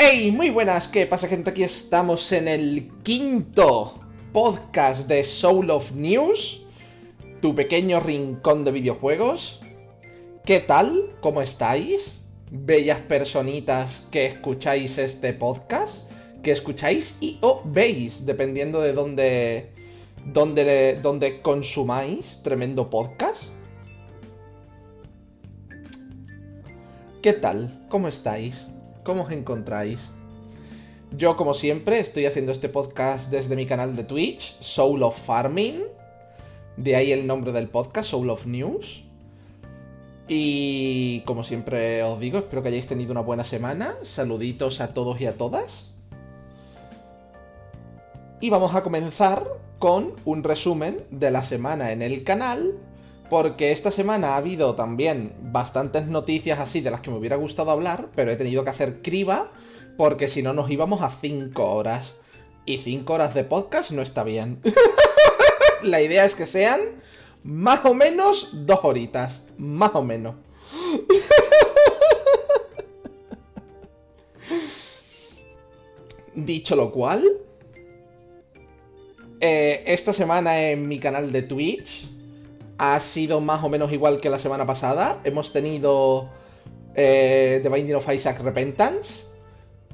Hey, muy buenas, ¿qué pasa gente? Aquí estamos en el quinto podcast de Soul of News, tu pequeño rincón de videojuegos. ¿Qué tal? ¿Cómo estáis? Bellas personitas que escucháis este podcast, que escucháis y o veis, dependiendo de dónde, dónde, dónde consumáis tremendo podcast. ¿Qué tal? ¿Cómo estáis? ¿Cómo os encontráis? Yo, como siempre, estoy haciendo este podcast desde mi canal de Twitch, Soul of Farming. De ahí el nombre del podcast, Soul of News. Y como siempre os digo, espero que hayáis tenido una buena semana. Saluditos a todos y a todas. Y vamos a comenzar con un resumen de la semana en el canal. Porque esta semana ha habido también bastantes noticias así de las que me hubiera gustado hablar, pero he tenido que hacer criba porque si no nos íbamos a 5 horas. Y 5 horas de podcast no está bien. la idea es que sean más o menos dos horitas. Más o menos. Dicho lo cual, eh, esta semana en mi canal de Twitch ha sido más o menos igual que la semana pasada. Hemos tenido eh, The Binding of Isaac Repentance.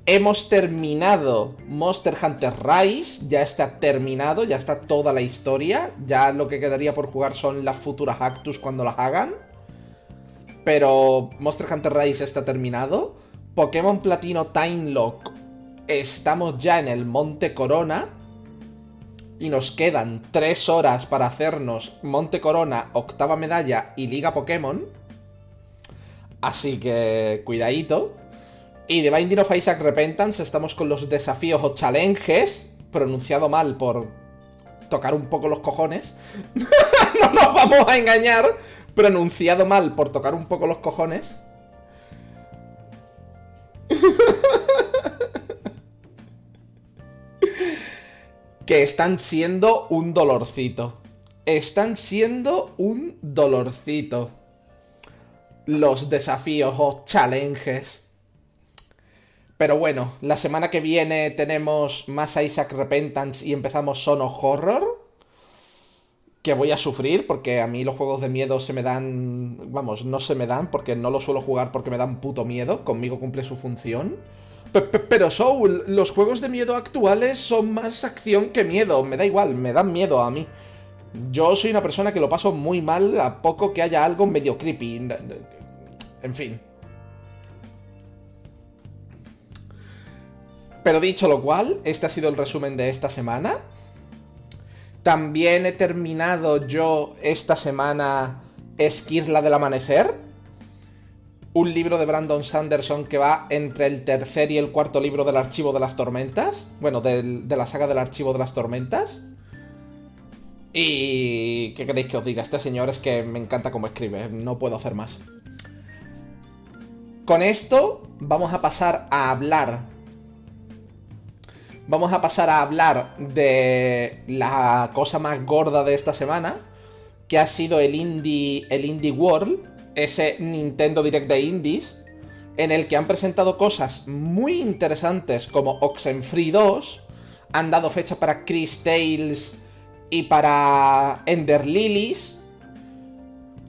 Hemos terminado Monster Hunter Rise. Ya está terminado, ya está toda la historia. Ya lo que quedaría por jugar son las futuras Actus cuando las hagan. Pero Monster Hunter Rise está terminado. Pokémon Platino Time Lock. Estamos ya en el Monte Corona y nos quedan 3 horas para hacernos Monte Corona, octava medalla y Liga Pokémon. Así que cuidadito. Y de Binding of Isaac Repentance estamos con los desafíos o challenges, pronunciado mal por tocar un poco los cojones. no nos vamos a engañar, pronunciado mal por tocar un poco los cojones. que están siendo un dolorcito. Están siendo un dolorcito. Los desafíos o challenges. Pero bueno, la semana que viene tenemos más Isaac Repentance y empezamos Sono Horror. Que voy a sufrir porque a mí los juegos de miedo se me dan... Vamos, no se me dan porque no los suelo jugar porque me dan puto miedo. Conmigo cumple su función. Pero Soul, los juegos de miedo actuales son más acción que miedo. Me da igual, me dan miedo a mí. Yo soy una persona que lo paso muy mal a poco que haya algo medio creepy. En fin. Pero dicho lo cual, este ha sido el resumen de esta semana. También he terminado yo esta semana Esquirla del Amanecer un libro de Brandon Sanderson que va entre el tercer y el cuarto libro del Archivo de las Tormentas. Bueno, de la saga del Archivo de las Tormentas. Y... ¿Qué queréis que os diga? Este señor es que me encanta cómo escribe, no puedo hacer más. Con esto vamos a pasar a hablar. Vamos a pasar a hablar de la cosa más gorda de esta semana, que ha sido el Indie, el Indie World ese Nintendo Direct de Indies, en el que han presentado cosas muy interesantes como Oxenfree 2, han dado fecha para Chris Tales y para Ender Lilies,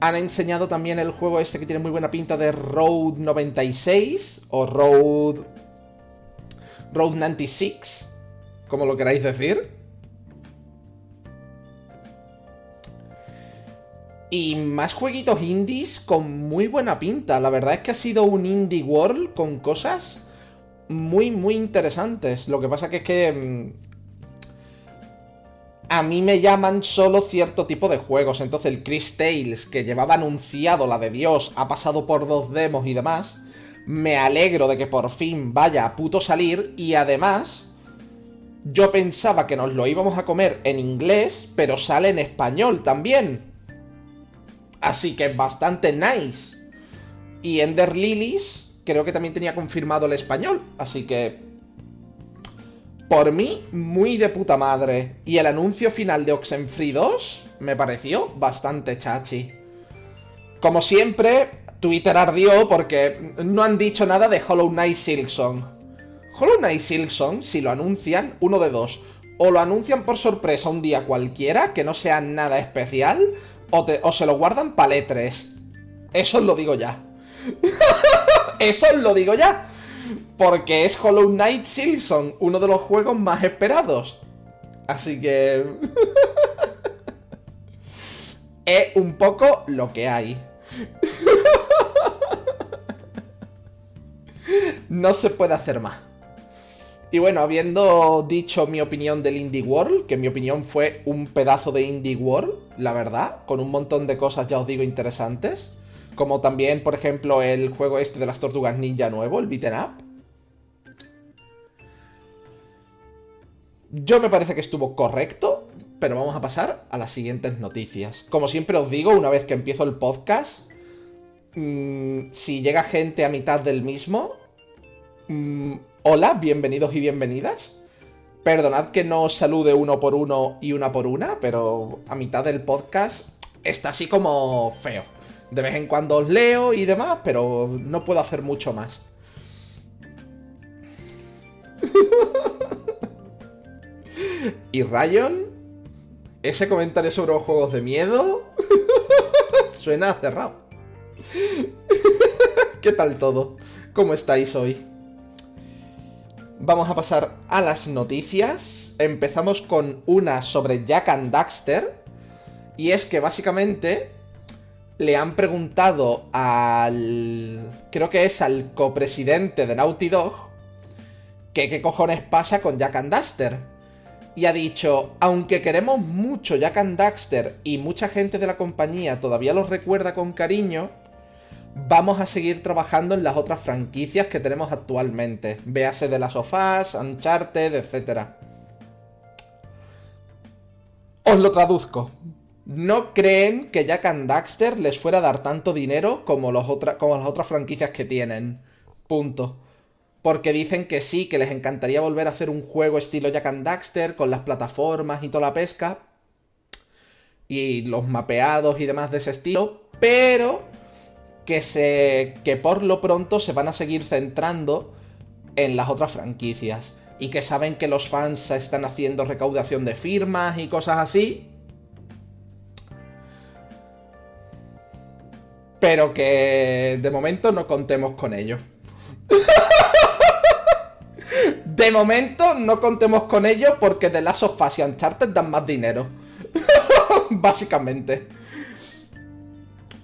han enseñado también el juego este que tiene muy buena pinta de Road 96 o Road Road 96, como lo queráis decir. Y más jueguitos indies con muy buena pinta. La verdad es que ha sido un indie world con cosas muy, muy interesantes. Lo que pasa que es que... Mm, a mí me llaman solo cierto tipo de juegos. Entonces el Chris Tales, que llevaba anunciado la de Dios, ha pasado por dos demos y demás. Me alegro de que por fin vaya a puto salir. Y además, yo pensaba que nos lo íbamos a comer en inglés, pero sale en español también. Así que bastante nice. Y Ender Lilies creo que también tenía confirmado el español. Así que... Por mí, muy de puta madre. Y el anuncio final de Oxenfree 2 me pareció bastante chachi. Como siempre, Twitter ardió porque no han dicho nada de Hollow Knight Silksong. Hollow Knight Silksong, si lo anuncian, uno de dos. O lo anuncian por sorpresa un día cualquiera, que no sea nada especial, o, o se lo guardan para E3. Eso os lo digo ya. Eso os lo digo ya. Porque es Hollow Knight Silksong, uno de los juegos más esperados. Así que... es un poco lo que hay. no se puede hacer más. Y bueno, habiendo dicho mi opinión del Indie World, que mi opinión fue un pedazo de Indie World, la verdad, con un montón de cosas, ya os digo, interesantes. Como también, por ejemplo, el juego este de las tortugas ninja nuevo, el Beaten Up. Yo me parece que estuvo correcto, pero vamos a pasar a las siguientes noticias. Como siempre os digo, una vez que empiezo el podcast, mmm, si llega gente a mitad del mismo, mmm, hola, bienvenidos y bienvenidas. Perdonad que no os salude uno por uno y una por una, pero a mitad del podcast está así como feo. De vez en cuando os leo y demás, pero no puedo hacer mucho más. y Rayon, ese comentario sobre los juegos de miedo suena cerrado. ¿Qué tal todo? ¿Cómo estáis hoy? Vamos a pasar a las noticias. Empezamos con una sobre Jack and Daxter. Y es que básicamente le han preguntado al... creo que es al copresidente de Naughty Dog que qué cojones pasa con Jack and Daxter. Y ha dicho, aunque queremos mucho Jack and Daxter y mucha gente de la compañía todavía los recuerda con cariño, vamos a seguir trabajando en las otras franquicias que tenemos actualmente. Véase de las sofás, Uncharted, etc. Os lo traduzco. No creen que Jack and Daxter les fuera a dar tanto dinero como, como las otras franquicias que tienen. Punto. Porque dicen que sí, que les encantaría volver a hacer un juego estilo Jack and Daxter con las plataformas y toda la pesca. Y los mapeados y demás de ese estilo. Pero que, se, que por lo pronto se van a seguir centrando en las otras franquicias. Y que saben que los fans están haciendo recaudación de firmas y cosas así. Pero que de momento no contemos con ello. de momento no contemos con ello porque The Last of Us y Uncharted dan más dinero. Básicamente.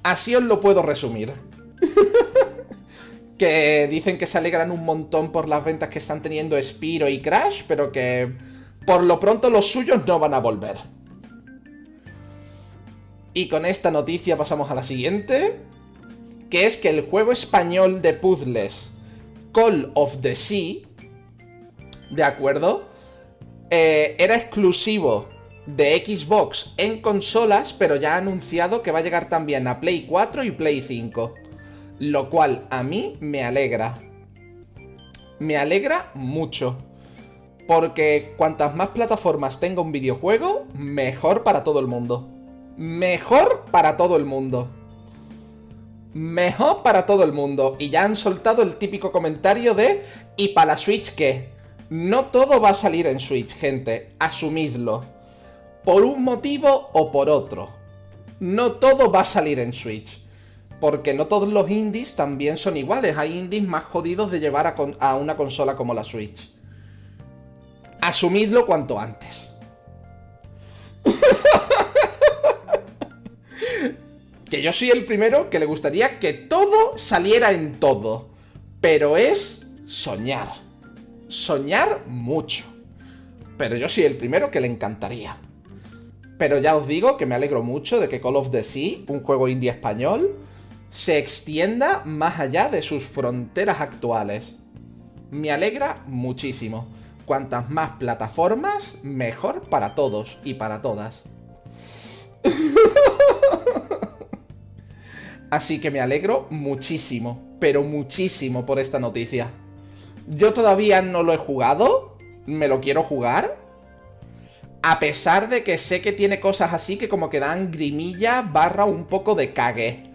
Así os lo puedo resumir. que dicen que se alegran un montón por las ventas que están teniendo Spiro y Crash, pero que por lo pronto los suyos no van a volver. Y con esta noticia pasamos a la siguiente, que es que el juego español de puzzles Call of the Sea, ¿de acuerdo? Eh, era exclusivo de Xbox en consolas, pero ya ha anunciado que va a llegar también a Play 4 y Play 5. Lo cual a mí me alegra. Me alegra mucho. Porque cuantas más plataformas tenga un videojuego, mejor para todo el mundo. Mejor para todo el mundo. Mejor para todo el mundo. Y ya han soltado el típico comentario de ¿y para la Switch qué? No todo va a salir en Switch, gente. Asumidlo por un motivo o por otro. No todo va a salir en Switch. Porque no todos los indies también son iguales. Hay indies más jodidos de llevar a, una consola como la Switch. Asumidlo cuanto antes. que yo soy el primero que le gustaría que todo saliera en todo. Pero es soñar. Soñar mucho. Pero yo soy el primero que le encantaría. Pero ya os digo que me alegro mucho de que Call of the Sea, un juego indie español, se extienda más allá de sus fronteras actuales. Me alegra muchísimo. Cuantas más plataformas, mejor para todos y para todas. Así que me alegro muchísimo, pero muchísimo por esta noticia. Yo todavía no lo he jugado, me lo quiero jugar, a pesar de que sé que tiene cosas así que como que dan grimilla barra un poco de cague.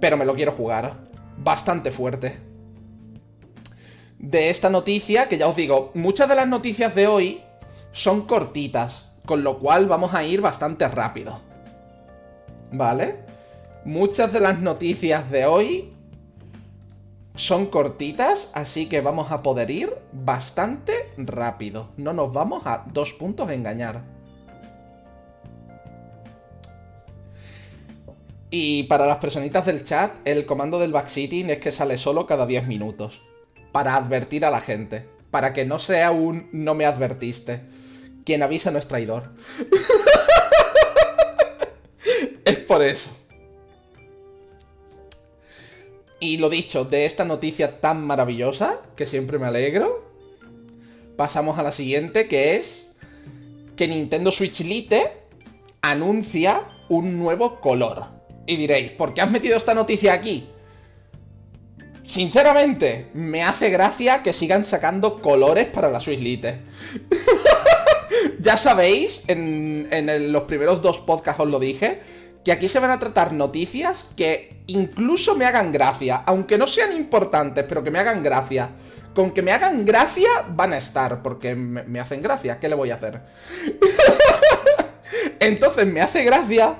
Pero me lo quiero jugar. Bastante fuerte. de esta noticia, que ya os digo, muchas de las noticias de hoy son cortitas, con lo cual vamos a ir bastante rápido. ¿Vale? Muchas de las noticias de hoy son cortitas, así que vamos a poder ir bastante rápido. No nos vamos a dos puntos a engañar. Y para las personitas del chat, el comando del backsitting es que sale solo cada 10 minutos. Para advertir a la gente. Para que no sea un no me advertiste. Quien avisa no es traidor. es por eso. Y lo dicho, de esta noticia tan maravillosa, que siempre me alegro, pasamos a la siguiente, que es que Nintendo Switch Lite anuncia un nuevo color. Y diréis, ¿por qué has metido esta noticia aquí? Sinceramente, me hace gracia que sigan sacando colores para la Switch Lite. ya sabéis, en, en los primeros dos podcasts os lo dije, que aquí se van a tratar noticias que incluso me hagan gracia, aunque no sean importantes, pero que me hagan gracia. Con que me hagan gracia van a estar, porque me, hacen gracia, ¿qué le voy a hacer? Entonces me hace gracia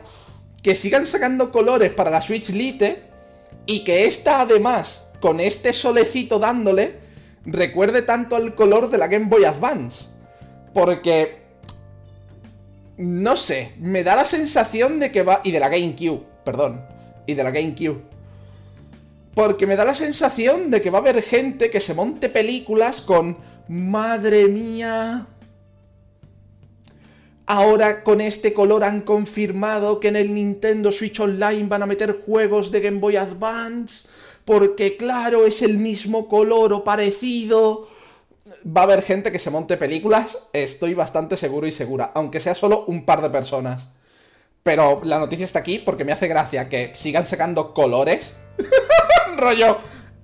que sigan sacando colores para la Switch Lite y que esta además, con este solecito dándole, recuerde tanto al color de la Game Boy Advance. Porque no sé, me da la sensación de que va... Y de la GameCube, perdón. Y de la GameCube. Porque me da la sensación de que va a haber gente que se monte películas con... Madre mía. Ahora con este color han confirmado que en el Nintendo Switch Online van a meter juegos de Game Boy Advance. Porque claro, es el mismo color o parecido va a haber gente que se monte películas, estoy bastante seguro y segura, aunque sea solo un par de personas. Pero la noticia está aquí porque me hace gracia que sigan sacando colores. Rollo,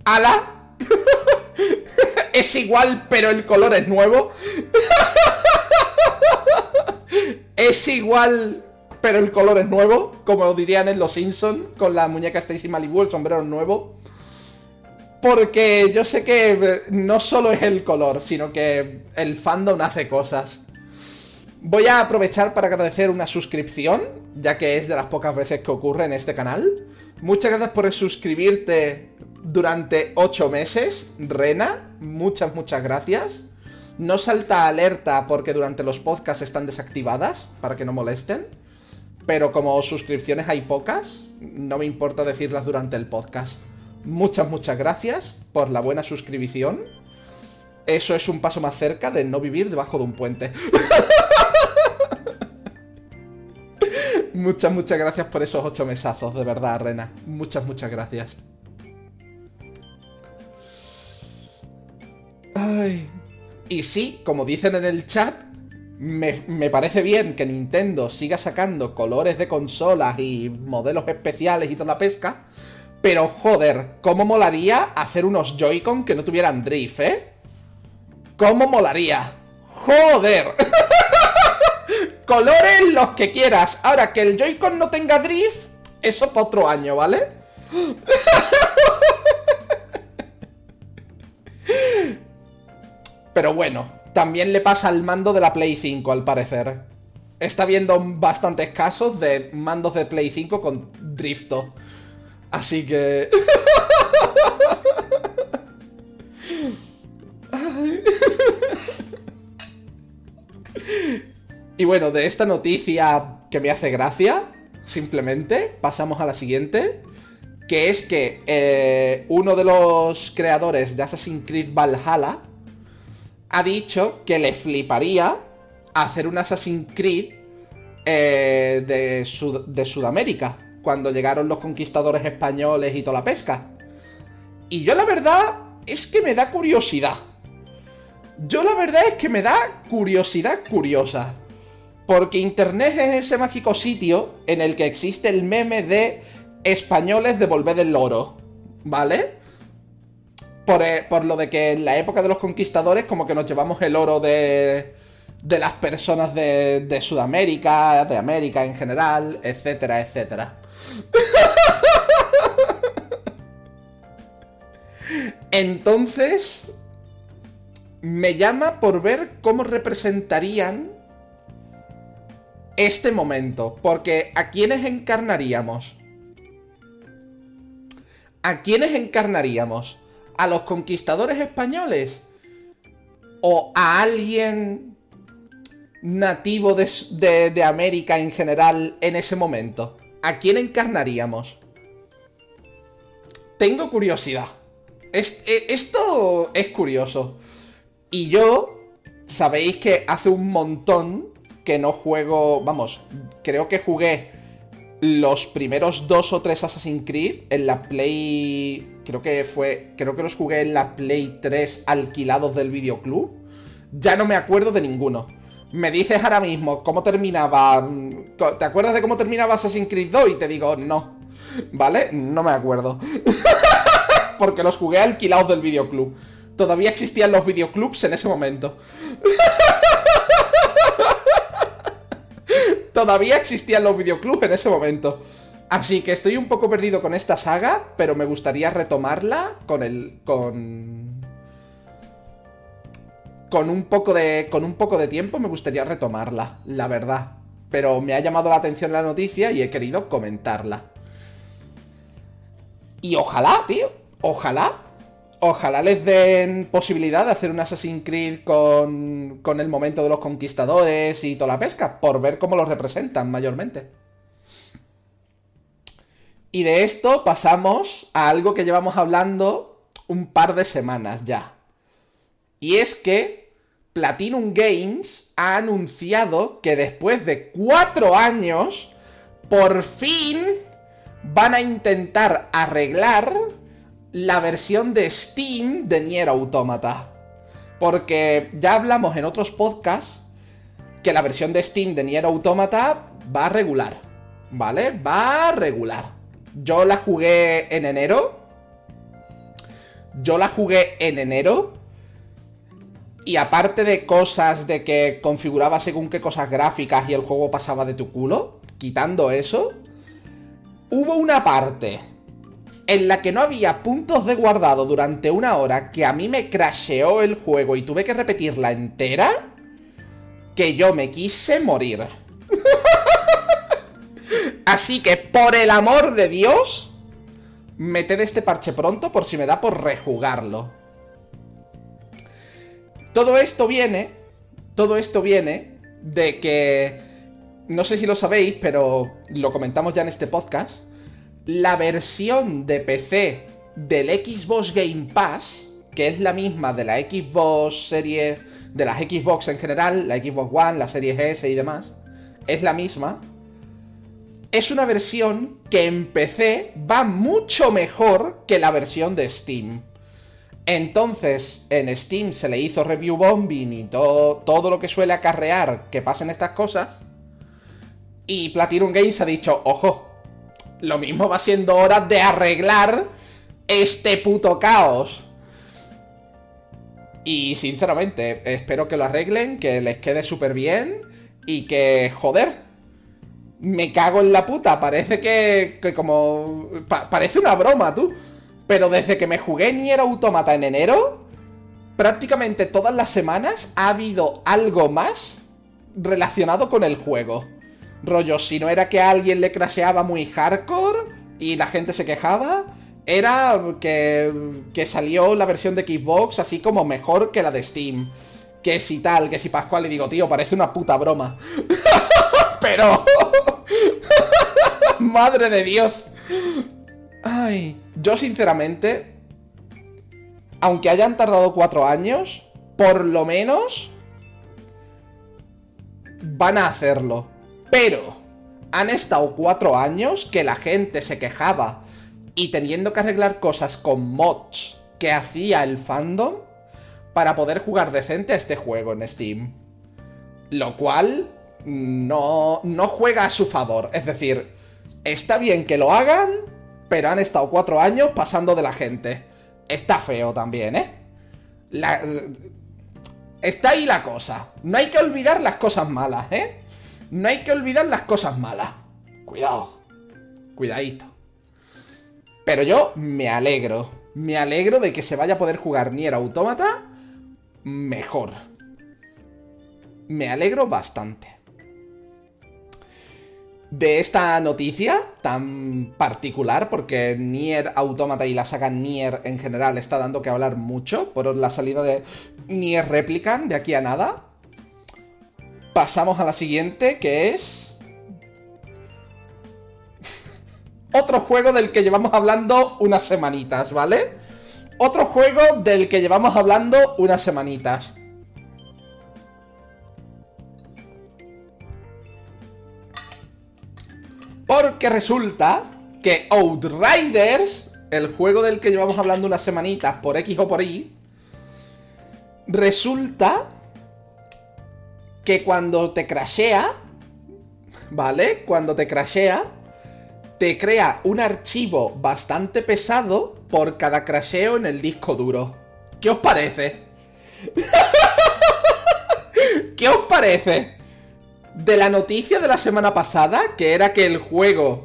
ala. es igual, pero el color es nuevo. es igual, pero el color es nuevo. Como dirían en Los Simpsons, con la muñeca Stacy Malibu, el sombrero nuevo. Porque yo sé que eh, no solo es el color, sino que el fandom hace cosas. Voy a aprovechar para agradecer una suscripción, ya que es de las pocas veces que ocurre en este canal. Muchas gracias por suscribirte durante 8 meses, Rena. Muchas, muchas gracias. No salta alerta porque durante los podcasts están desactivadas, para que no molesten. Pero como suscripciones hay pocas, no me importa decirlas durante el podcast. Muchas, muchas gracias por la buena suscripción. Eso es un paso más cerca de no vivir debajo de un puente. muchas, muchas gracias por esos ocho mesazos, de verdad, Rena. Muchas, muchas gracias. Ay. Y sí, como dicen en el chat, me, me, parece bien que Nintendo siga sacando colores de consolas y modelos especiales y toda la pesca, pero joder, ¿cómo molaría hacer unos Joy-Con que no tuvieran drift, eh? ¿Cómo molaría? ¡Joder! Colores los que quieras. Ahora, que el Joy-Con no tenga drift, eso para otro año, ¿vale? Pero bueno, también le pasa al mando de la Play 5, al parecer. Está viendo bastantes casos de mandos de Play 5 con drifto. Así que... y bueno, de esta noticia que me hace gracia, simplemente pasamos a la siguiente, que es que eh, uno de los creadores de Assassin's Creed Valhalla ha dicho que le fliparía hacer un Assassin's Creed eh, de, de Sudamérica cuando llegaron los conquistadores españoles y toda la pesca. Y yo la verdad es que me da curiosidad. Yo la verdad es que me da curiosidad curiosa. Porque Internet es ese mágico sitio en el que existe el meme de españoles devolver el oro. ¿Vale? Por, eh, por, lo de que en la época de los conquistadores como que nos llevamos el oro de, de las personas de, de Sudamérica, de América en general, etcétera, etcétera. Entonces, me llama por ver cómo representarían este momento. Porque ¿a quiénes encarnaríamos? ¿A quiénes encarnaríamos? ¿A los conquistadores españoles? ¿O a alguien nativo de, de, América en general en ese momento? ¿A quién encarnaríamos? Tengo curiosidad. E, esto es curioso. Y yo, sabéis que hace un montón que no juego, vamos, creo que jugué los primeros dos o tres Assassin's Creed en la Play, creo que fue, creo que los jugué en la Play 3 alquilados del videoclub. Ya no me acuerdo de ninguno. Me dices ahora mismo cómo terminaba, ¿te acuerdas de cómo terminaba Assassin's Creed 2? Y te digo, no. ¿Vale? No me acuerdo. Porque los jugué alquilados del videoclub. Todavía existían los videoclubs en ese momento. Todavía existían los videoclubs en ese momento. Así que estoy un poco perdido con esta saga, pero me gustaría retomarla con el. con. Con un poco de. Con un poco de tiempo me gustaría retomarla, la verdad. Pero me ha llamado la atención la noticia y he querido comentarla. Y ojalá, tío. Ojalá Ojalá les den posibilidad de hacer un Assassin's Creed con, con el momento de los conquistadores y toda la pesca, por ver cómo lo representan mayormente. Y de esto pasamos a algo que llevamos hablando un par de semanas ya. Y es que Platinum Games ha anunciado que después de cuatro años, por fin van a intentar arreglar la versión de Steam de Nier Automata. Porque ya hablamos en otros podcasts que la versión de Steam de Nier Automata va a regular. ¿Vale? Va a regular. Yo la jugué en enero. Yo la jugué en enero. Y aparte de cosas de que configuraba según qué cosas gráficas y el juego pasaba de tu culo, quitando eso, hubo una parte en la que no había puntos de guardado durante una hora que a mí me crasheó el juego y tuve que repetirla entera, que yo me quise morir. Así que, por el amor de Dios, meted este parche pronto por si me da por rejugarlo. Todo esto viene, todo esto viene de que, no sé si lo sabéis, pero lo comentamos ya en este podcast, la versión de PC del Xbox Game Pass, que es la misma de la Xbox serie, de las Xbox en general, la Xbox One, la serie S y demás, es la misma. Es una versión que en PC va mucho mejor que la versión de Steam. Entonces, en Steam se le hizo review bombing y todo, todo lo que suele acarrear que pasen estas cosas. Y Platinum Games ha dicho, ojo, lo mismo va siendo hora de arreglar este puto caos. Y sinceramente, espero que lo arreglen, que les quede súper bien y que, joder, me cago en la puta. Parece que, que como... parece una broma, tú. Pero desde que me jugué Nier Automata en enero, prácticamente todas las semanas ha habido algo más relacionado con el juego. Rollo, si no era que alguien le crasheaba muy hardcore y la gente se quejaba, era que, que salió la versión de Xbox así como mejor que la de Steam. Que si tal, que si Pascual le digo, tío, parece una puta broma. Pero... Madre de Dios. Ay, yo sinceramente, aunque hayan tardado cuatro años, por lo menos van a hacerlo. Pero han estado cuatro años que la gente se quejaba y teniendo que arreglar cosas con mods que hacía el fandom para poder jugar decente a este juego en Steam. Lo cual no, no juega a su favor. Es decir, está bien que lo hagan, pero han estado cuatro años pasando de la gente. Está feo también, ¿eh? Está ahí la cosa. No hay que olvidar las cosas malas, ¿eh? no hay que olvidar las cosas malas. Cuidado. Cuidadito. Pero yo me alegro. Me alegro de que se vaya a poder jugar Nier Automata mejor. Me alegro bastante. De esta noticia tan particular, porque Nier Automata y la saga Nier en general está dando que hablar mucho por la salida de Nier Replicant de aquí a nada. Pasamos a la siguiente, que es... Otro juego del que llevamos hablando unas semanitas, ¿vale? Otro juego del que llevamos hablando unas semanitas. Porque resulta que Outriders, el juego del que llevamos hablando unas semanitas por X o por Y, resulta que cuando te crashea, ¿vale? Cuando te crashea, te crea un archivo bastante pesado por cada crasheo en el disco duro. ¿Qué os parece? ¿Qué os parece? De la noticia de la semana pasada, que era que el juego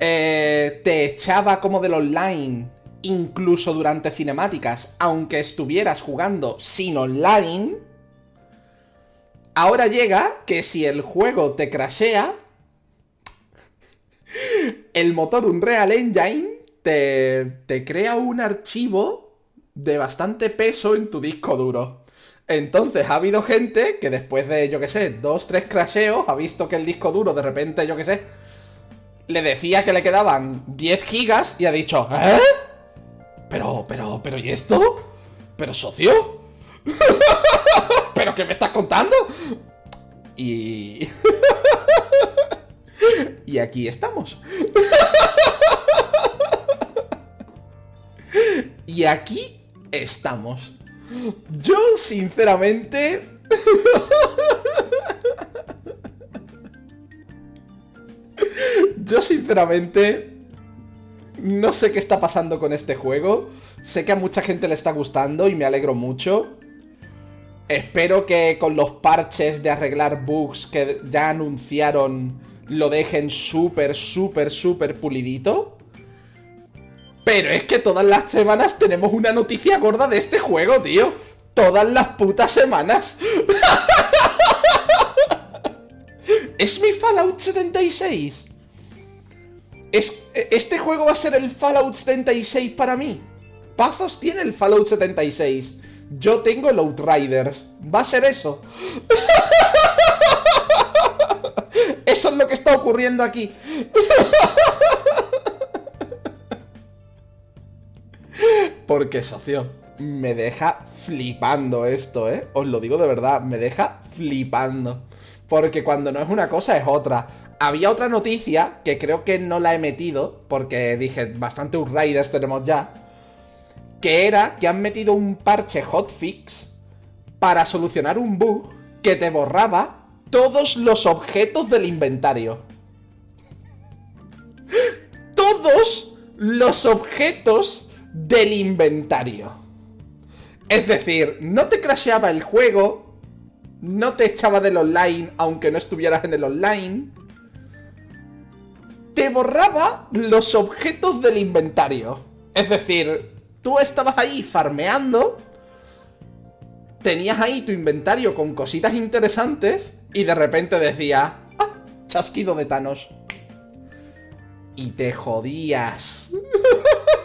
eh, te echaba como del online, incluso durante cinemáticas, aunque estuvieras jugando sin online, ahora llega que si el juego te crashea, el motor Unreal Engine te, te crea un archivo de bastante peso en tu disco duro. Entonces ha habido gente que después de, yo qué sé, dos, tres crasheos, ha visto que el disco duro de repente, yo qué sé, le decía que le quedaban 10 gigas y ha dicho, ¿eh? Pero, pero, pero, ¿y esto? ¿Pero socio? ¿Pero qué me estás contando? Y... y aquí estamos. y aquí estamos. Yo, sinceramente... Yo, sinceramente... No sé qué está pasando con este juego. Sé que a mucha gente le está gustando y me alegro mucho. Espero que con los parches de arreglar bugs que ya anunciaron lo dejen súper, súper, súper pulidito. Pero es que todas las semanas tenemos una noticia gorda de este juego, tío. Todas las putas semanas. ¿Es mi Fallout 76? ¿Es, ¿Este juego va a ser el Fallout 76 para mí? Pazos tiene el Fallout 76. Yo tengo el Outriders. ¿Va a ser eso? Eso es lo que está ocurriendo aquí. Porque, socio, me deja flipando esto, ¿eh? Os lo digo de verdad, me deja flipando. Porque cuando no es una cosa es otra. Había otra noticia que creo que no la he metido, porque dije, bastante Riders tenemos ya. Que era que han metido un parche hotfix para solucionar un bug que te borraba todos los objetos del inventario. Todos los objetos del inventario. Es decir, no te crasheaba el juego, no te echaba del online aunque no estuvieras en el online, te borraba los objetos del inventario. Es decir, tú estabas ahí farmeando, tenías ahí tu inventario con cositas interesantes y de repente decía, ah, chasquido de Thanos. Y te jodías.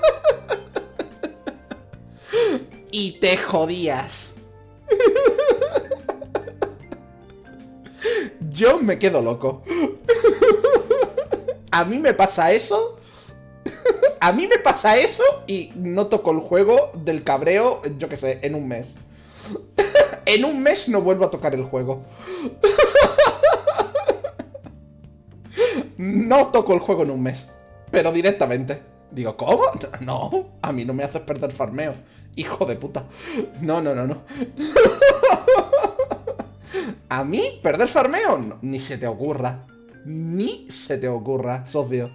y te jodías. Yo me quedo loco. A mí me pasa eso. A mí me pasa eso y no toco el juego del cabreo, yo que sé, en un mes. En un mes no vuelvo a tocar el juego. No toco el juego en un mes. Pero directamente. Digo, ¿cómo? No, a mí no me haces perder farmeo. Hijo de puta. No, no, no, no. ¿A mí perder farmeo? ni se te ocurra. Ni se te ocurra, socio.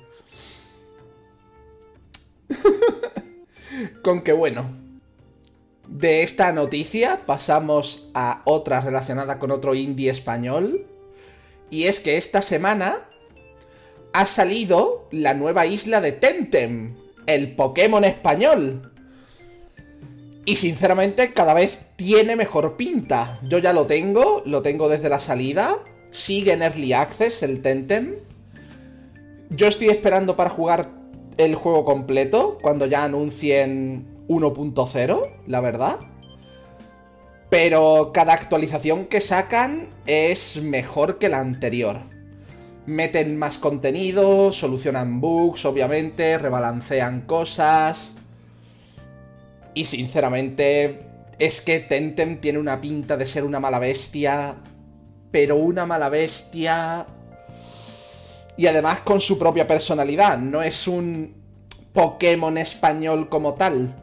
Con que bueno. De esta noticia pasamos a otra relacionada con otro indie español. Y es que esta semana ha salido la nueva isla de Temtem, el Pokémon español. Y sinceramente cada vez tiene mejor pinta. Yo ya lo tengo, lo tengo desde la salida. Sigue en Early Access el Tentem. Yo estoy esperando para jugar el juego completo cuando ya anuncien 1.0, la verdad. Pero cada actualización que sacan es mejor que la anterior. Meten más contenido, solucionan bugs, obviamente, rebalancean cosas. Y sinceramente, es que Tentem tiene una pinta de ser una mala bestia. Pero una mala bestia. Y además con su propia personalidad. No es un Pokémon español como tal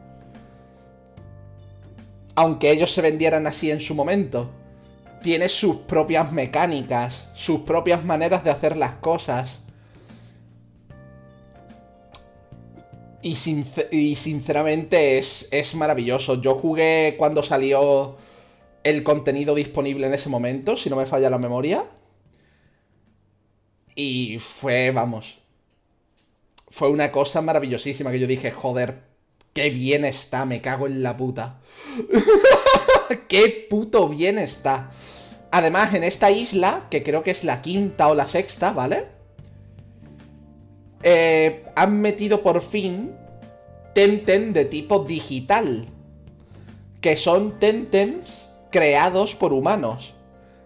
aunque ellos se vendieran así en su momento. Tiene sus propias mecánicas, sus propias maneras de hacer las cosas. Y, sinceramente es, es maravilloso. Yo jugué cuando salió el contenido disponible en ese momento, si no me falla la memoria. Y fue, vamos, fue una cosa maravillosísima que yo dije, joder, qué bien está, me cago en la puta. ¡Qué puto bien está! Además, en esta isla, que creo que es la quinta o la sexta, ¿vale? Eh, han metido por fin Temtem de tipo digital. Que son Temtems creados por humanos.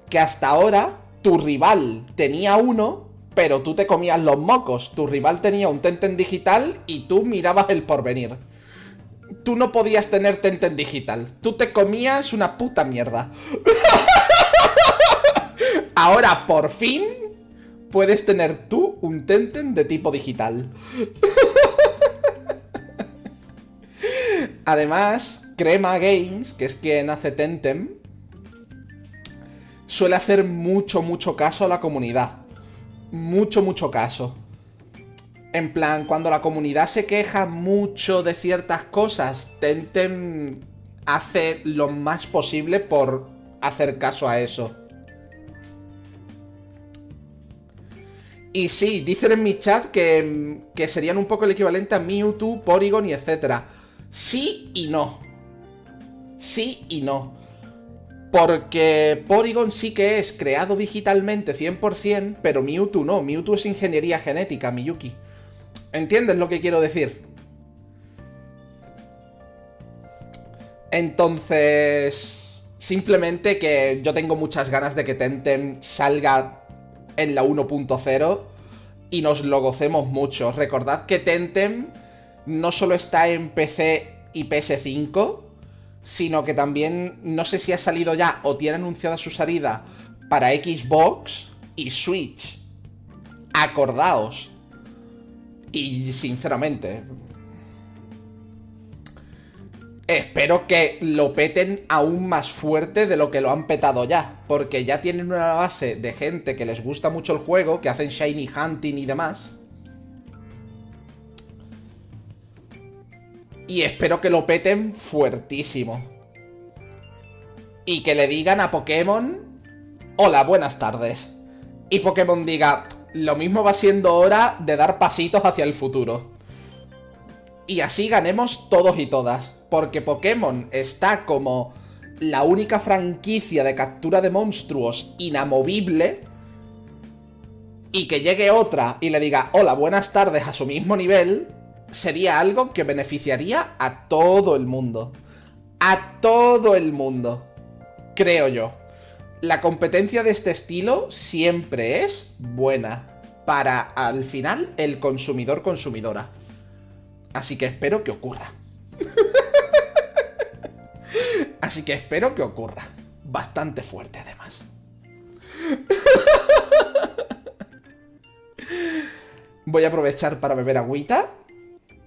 Que hasta ahora tu rival tenía uno, pero tú te comías los mocos. Tu rival tenía un Temtem digital y tú mirabas el porvenir tú no podías tener Tenten digital. Tú te comías una puta mierda. Ahora, por fin, puedes tener tú un Tenten de tipo digital. Además, Crema Games, que es quien hace Tentem, suele hacer mucho, mucho caso a la comunidad. Mucho, mucho caso. En plan, cuando la comunidad se queja mucho de ciertas cosas, Tentem hace lo más posible por hacer caso a eso. Y sí, dicen en mi chat que, que serían un poco el equivalente a Mewtwo, Porygon y etc. Sí y no. Sí y no. Porque Porygon sí que es creado digitalmente 100%, pero Mewtwo no. Mewtwo es ingeniería genética, Miyuki. ¿Entiendes lo que quiero decir? Entonces, simplemente que yo tengo muchas ganas de que Tentem salga en la 1.0 y nos lo gocemos mucho. Recordad que Tentem no solo está en PC y PS5, sino que también no sé si ha salido ya o tiene anunciada su salida para Xbox y Switch. Acordaos. Y sinceramente, espero que lo peten aún más fuerte de lo que lo han petado ya. Porque ya tienen una base de gente que les gusta mucho el juego, que hacen Shiny Hunting y demás. Y espero que lo peten fuertísimo. Y que le digan a Pokémon, hola, buenas tardes. Y Pokémon diga, lo mismo va siendo hora de dar pasitos hacia el futuro. Y así ganemos todos y todas. Porque Pokémon está como la única franquicia de captura de monstruos inamovible. Y que llegue otra y le diga, hola, buenas tardes a su mismo nivel, sería algo que beneficiaría a todo el mundo. A todo el mundo. Creo yo la competencia de este estilo siempre es buena para al final el consumidor consumidora. Así que espero que ocurra. Así que espero que ocurra. Bastante fuerte además. Voy a aprovechar para beber agüita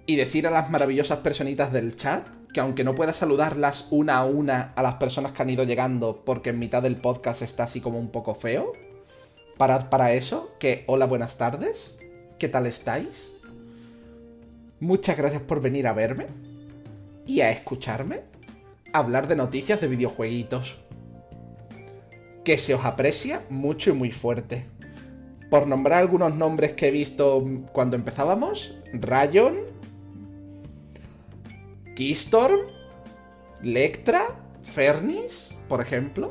y decir a las maravillosas personitas del chat que aunque no pueda saludarlas una a una a las personas que han ido llegando porque en mitad del podcast está así como un poco feo, para, para eso, que hola, buenas tardes, ¿qué tal estáis? Muchas gracias por venir a verme y a escucharme hablar de noticias de videojueguitos. Que se os aprecia mucho y muy fuerte. Por nombrar algunos nombres que he visto cuando empezábamos, Rayon, Keystorm, Lectra, Fernis, por ejemplo.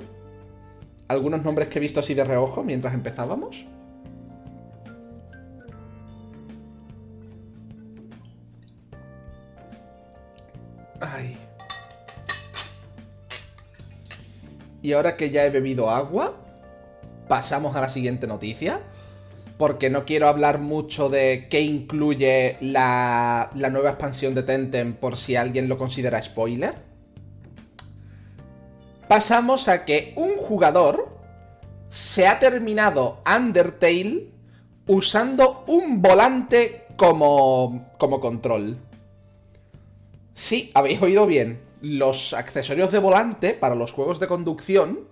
Algunos nombres que he visto así de reojo mientras empezábamos. Ay. Y ahora que ya he bebido agua, pasamos a la siguiente noticia. Porque no quiero hablar mucho de qué incluye la, nueva expansión de Tentem por si alguien lo considera spoiler. Pasamos a que un jugador se ha terminado Undertale usando un volante como, como control. Sí, habéis oído bien. Los accesorios de volante para los juegos de conducción,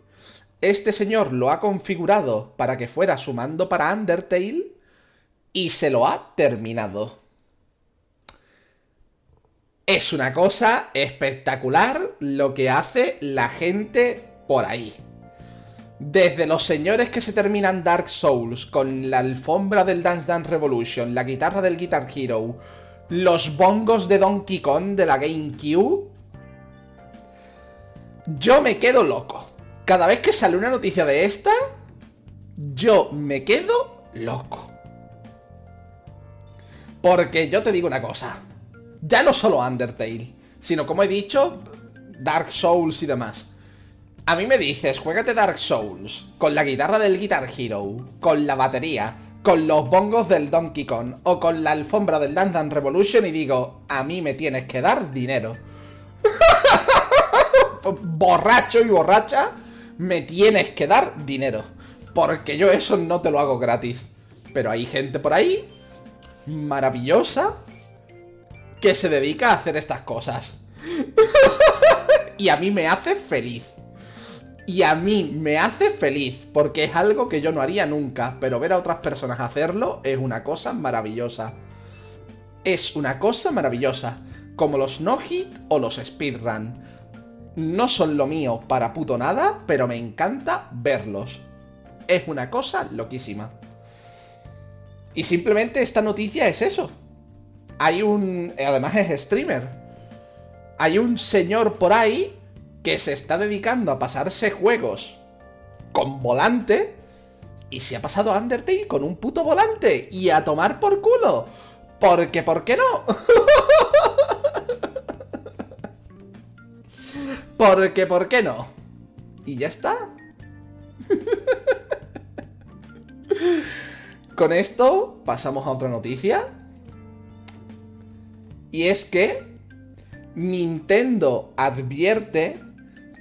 este señor lo ha configurado para que fuera su mando para Undertale y se lo ha terminado. Es una cosa espectacular lo que hace la gente por ahí. Desde los señores que se terminan Dark Souls con la alfombra del Dance Dance Revolution, la guitarra del Guitar Hero, los bongos de Donkey Kong de la GameCube, yo me quedo loco. Cada vez que sale una noticia de esta, yo me quedo loco. Porque yo te digo una cosa, ya no solo Undertale, sino como he dicho, Dark Souls y demás. A mí me dices, juégate Dark Souls, con la guitarra del Guitar Hero, con la batería, con los bongos del Donkey Kong o con la alfombra del Dance Revolution y digo, a mí me tienes que dar dinero. Borracho y borracha, me tienes que dar dinero. Porque yo eso no te lo hago gratis. Pero hay gente por ahí, maravillosa, que se dedica a hacer estas cosas. y a mí me hace feliz. Y a mí me hace feliz, porque es algo que yo no haría nunca, pero ver a otras personas hacerlo es una cosa maravillosa. Es una cosa maravillosa, como los no-hit o los speedrun. No son lo mío para puto nada, pero me encanta verlos. Es una cosa loquísima. Y simplemente esta noticia es eso. Hay un... Además es streamer. Hay un señor por ahí que se está dedicando a pasarse juegos con volante y se ha pasado Undertale con un puto volante y a tomar por culo. Porque, ¿por qué no? Porque, ¿por qué no? Y ya está. Con esto pasamos a otra noticia. Y es que Nintendo advierte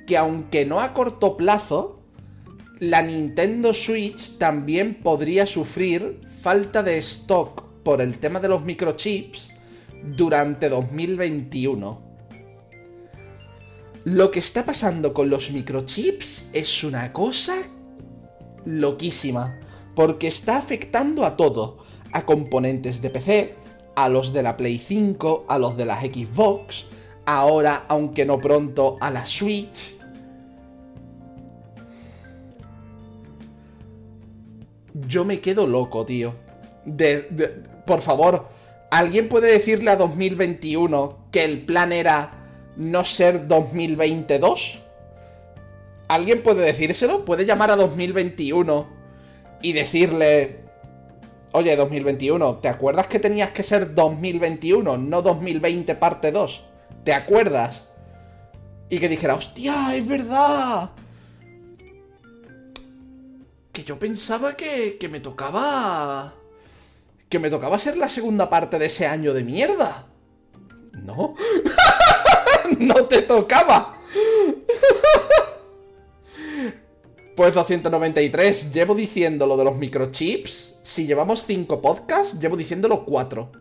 que aunque no a corto plazo, la Nintendo Switch también podría sufrir falta de stock por el tema de los microchips durante 2021. Lo que está pasando con los microchips es una cosa loquísima, porque está afectando a todo, a componentes de PC, a los de la Play 5, a los de las Xbox, ahora, aunque no pronto, a la Switch. Yo me quedo loco, tío. De, por favor, ¿alguien puede decirle a 2021 que el plan era no ser 2022? ¿Alguien puede decírselo? ¿Puede llamar a 2021 y decirle, oye, 2021, ¿te acuerdas que tenías que ser 2021, no 2020 parte 2? ¿Te acuerdas? Y que dijera, hostia, es verdad. Que yo pensaba que, que me tocaba... Que me tocaba ser la segunda parte de ese año de mierda. No. no te tocaba. Pues 293, llevo diciendo lo de los microchips. Si llevamos 5 podcasts, llevo diciéndolo 4.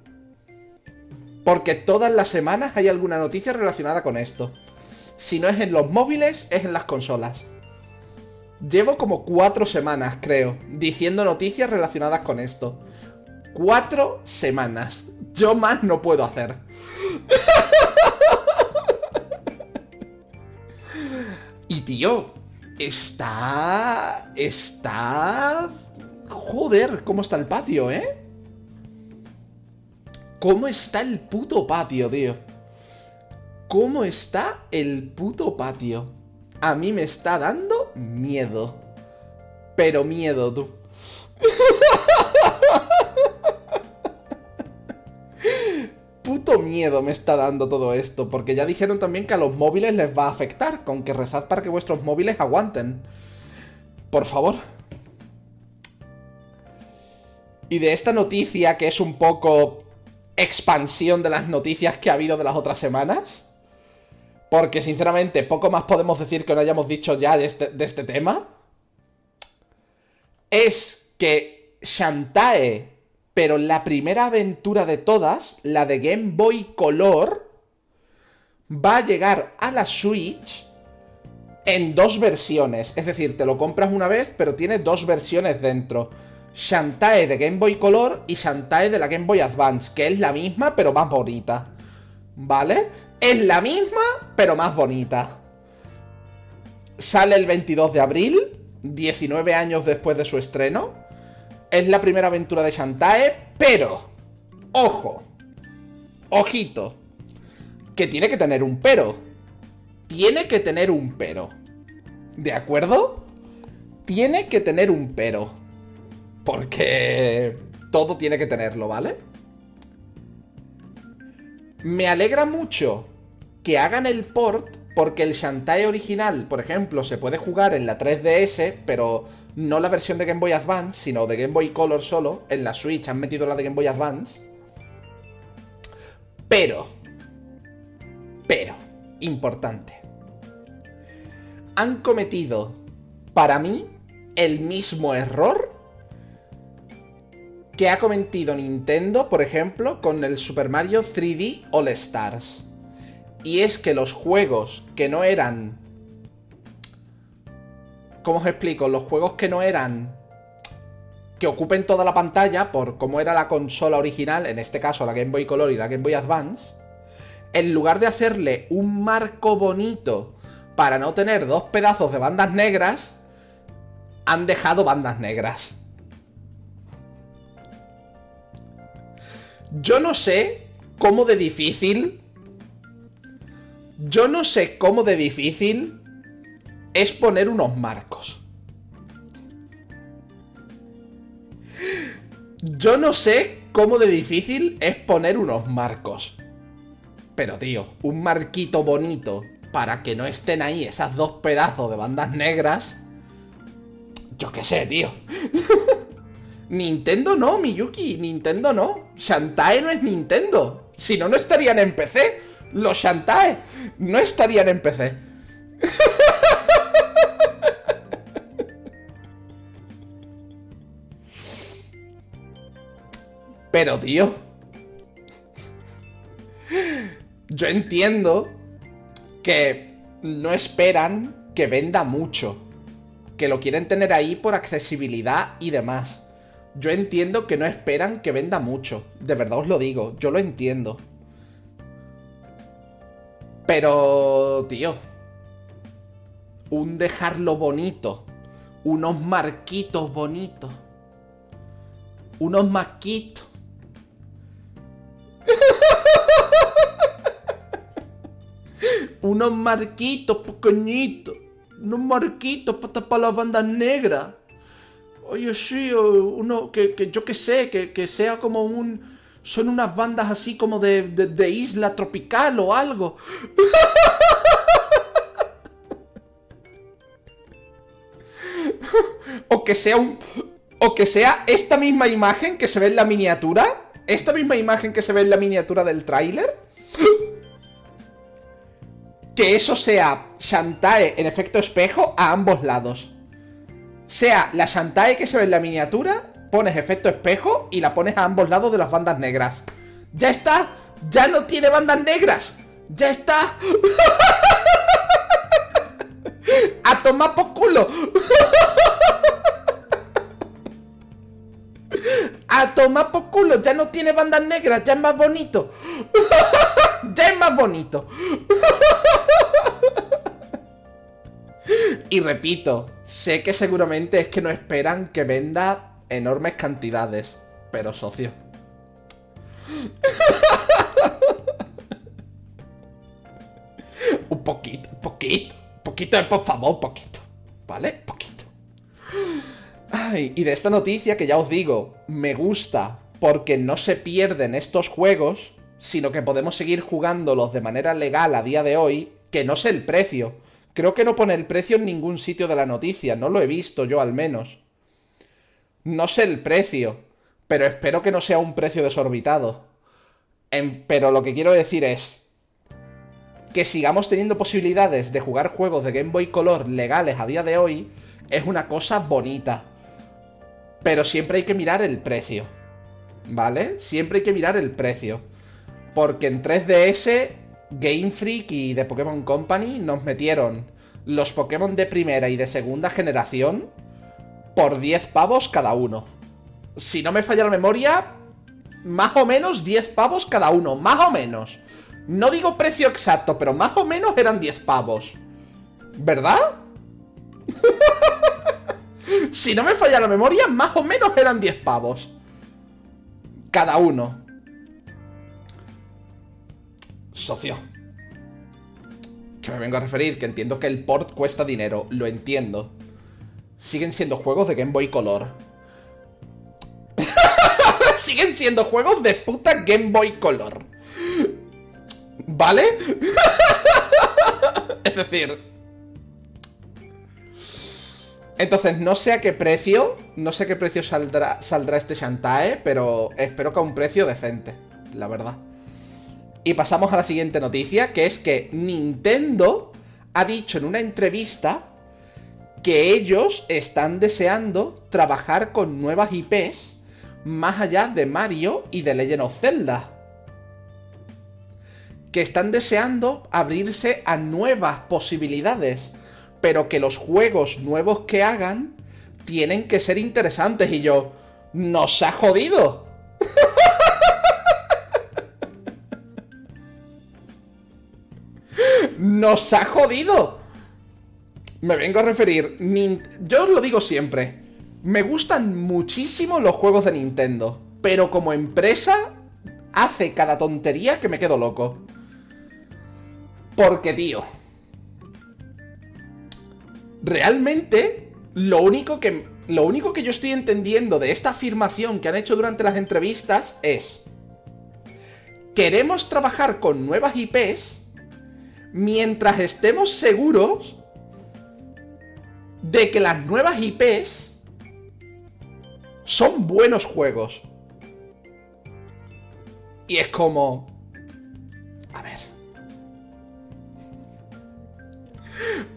Porque todas las semanas hay alguna noticia relacionada con esto. Si no es en los móviles, es en las consolas. Llevo como cuatro semanas, creo, diciendo noticias relacionadas con esto. Cuatro semanas. Yo más no puedo hacer. y tío, está... Está... Joder, ¿cómo está el patio, eh? ¿Cómo está el puto patio, tío? cómo está el puto patio. A mí me está dando miedo. Pero miedo, tú. Miedo me está dando todo esto, porque ya dijeron también que a los móviles les va a afectar, con que rezad para que vuestros móviles aguanten. Por favor. Y de esta noticia, que es un poco expansión de las noticias que ha habido de las otras semanas, porque sinceramente poco más podemos decir que no hayamos dicho ya de este, de este tema, es que Shantae pero la primera aventura de todas, la de Game Boy Color, va a llegar a la Switch en dos versiones. Es decir, te lo compras una vez, pero tiene dos versiones dentro. Shantae de Game Boy Color y Shantae de la Game Boy Advance, que es la misma, pero más bonita. ¿Vale? Es la misma, pero más bonita. Sale el 22 de abril, 19 años después de su estreno es la primera aventura de Shantae, pero, ojo, ojito, que tiene que tener un pero. Tiene que tener un pero. ¿De acuerdo? Tiene que tener un pero. Porque todo tiene que tenerlo, ¿vale? Me alegra mucho que hagan el port porque el Shantae original, por ejemplo, se puede jugar en la 3DS, pero no la versión de Game Boy Advance, sino de Game Boy Color solo. En la Switch han metido la de Game Boy Advance. Pero, pero, importante. Han cometido, para mí, el mismo error que ha cometido Nintendo, por ejemplo, con el Super Mario 3D All Stars. Y es que los juegos que no eran... ¿Cómo os explico? Los juegos que no eran... Que ocupen toda la pantalla por cómo era la consola original, en este caso la Game Boy Color y la Game Boy Advance, en lugar de hacerle un marco bonito para no tener dos pedazos de bandas negras, han dejado bandas negras. Yo no sé cómo de difícil yo no sé cómo de difícil es poner unos marcos. Yo no sé cómo de difícil es poner unos marcos. Pero tío, un marquito bonito para que no estén ahí esas dos pedazos de bandas negras. Yo qué sé, tío. Nintendo no, Miyuki, Nintendo no. Shantae no es Nintendo. Si no, no estarían en PC. Los Shantae no estarían en PC. Pero, tío. Yo entiendo que no esperan que venda mucho. Que lo quieren tener ahí por accesibilidad y demás. Yo entiendo que no esperan que venda mucho. De verdad os lo digo, yo lo entiendo. Pero, tío, un dejarlo bonito, unos marquitos bonitos, unos maquitos. unos marquitos pequeñitos, unos marquitos para tapar las bandas negras. Oye, sí, uno que, que yo que sé, que, que sea como un son unas bandas así como de, isla tropical o algo. o que sea un... O que sea esta misma imagen que se ve en la miniatura. Esta misma imagen que se ve en la miniatura del tráiler. Que eso sea Shantae en efecto espejo a ambos lados. Sea la Shantae que se ve en la miniatura pones efecto espejo y la pones a ambos lados de las bandas negras. ¡Ya está! ¡Ya no tiene bandas negras! ¡Ya está! ¡A tomar por culo! ¡A tomar por culo! Ya no tiene bandas negras, ya es más bonito. ya es más bonito. y repito, sé que seguramente es que no esperan que venda enormes cantidades, pero socio. poquito, poquito, poquito, por favor, poquito. ¿Vale? Poquito. Ay, y de esta noticia que ya os digo, me gusta porque no se pierden estos juegos, sino que podemos seguir jugándolos de manera legal a día de hoy, que no sé el precio. Creo que no pone el precio en ningún sitio de la noticia, no lo he visto yo al menos. No sé el precio, pero espero que no sea un precio desorbitado. pero lo que quiero decir es que sigamos teniendo posibilidades de jugar juegos de Game Boy Color legales a día de hoy es una cosa bonita. Pero siempre hay que mirar el precio. ¿Vale? Siempre hay que mirar el precio. Porque en 3DS, Game Freak y The Pokémon Company nos metieron los Pokémon de primera y de segunda generación por 10 pavos cada uno. Si no me falla la memoria, más o menos 10 pavos cada uno, más o menos. No digo precio exacto, pero más o menos eran 10 pavos. ¿Verdad? si no me falla la memoria, más o menos eran 10 pavos. Cada uno. Socio. Que me vengo a referir, que entiendo que el port cuesta dinero, lo entiendo. Siguen siendo juegos de Game Boy Color. Siguen siendo juegos de puta Game Boy Color. ¿Vale? es decir... Entonces, no sé a qué precio, no sé a qué precio saldrá, saldrá este Shantae, pero espero que a un precio decente, la verdad. Y pasamos a la siguiente noticia, que es que Nintendo ha dicho en una entrevista que ellos están deseando trabajar con nuevas IPs más allá de Mario y de Legend of Zelda. Que están deseando abrirse a nuevas posibilidades, pero que los juegos nuevos que hagan tienen que ser interesantes. Y yo, nos ha jodido. nos ha jodido. Me vengo a referir, yo os lo digo siempre, me gustan muchísimo los juegos de Nintendo, pero como empresa hace cada tontería que me quedo loco. Porque, tío, realmente lo único que lo único que yo estoy entendiendo de esta afirmación que han hecho durante las entrevistas es queremos trabajar con nuevas IPs mientras estemos seguros de que las nuevas IPs son buenos juegos. Y es como... A ver.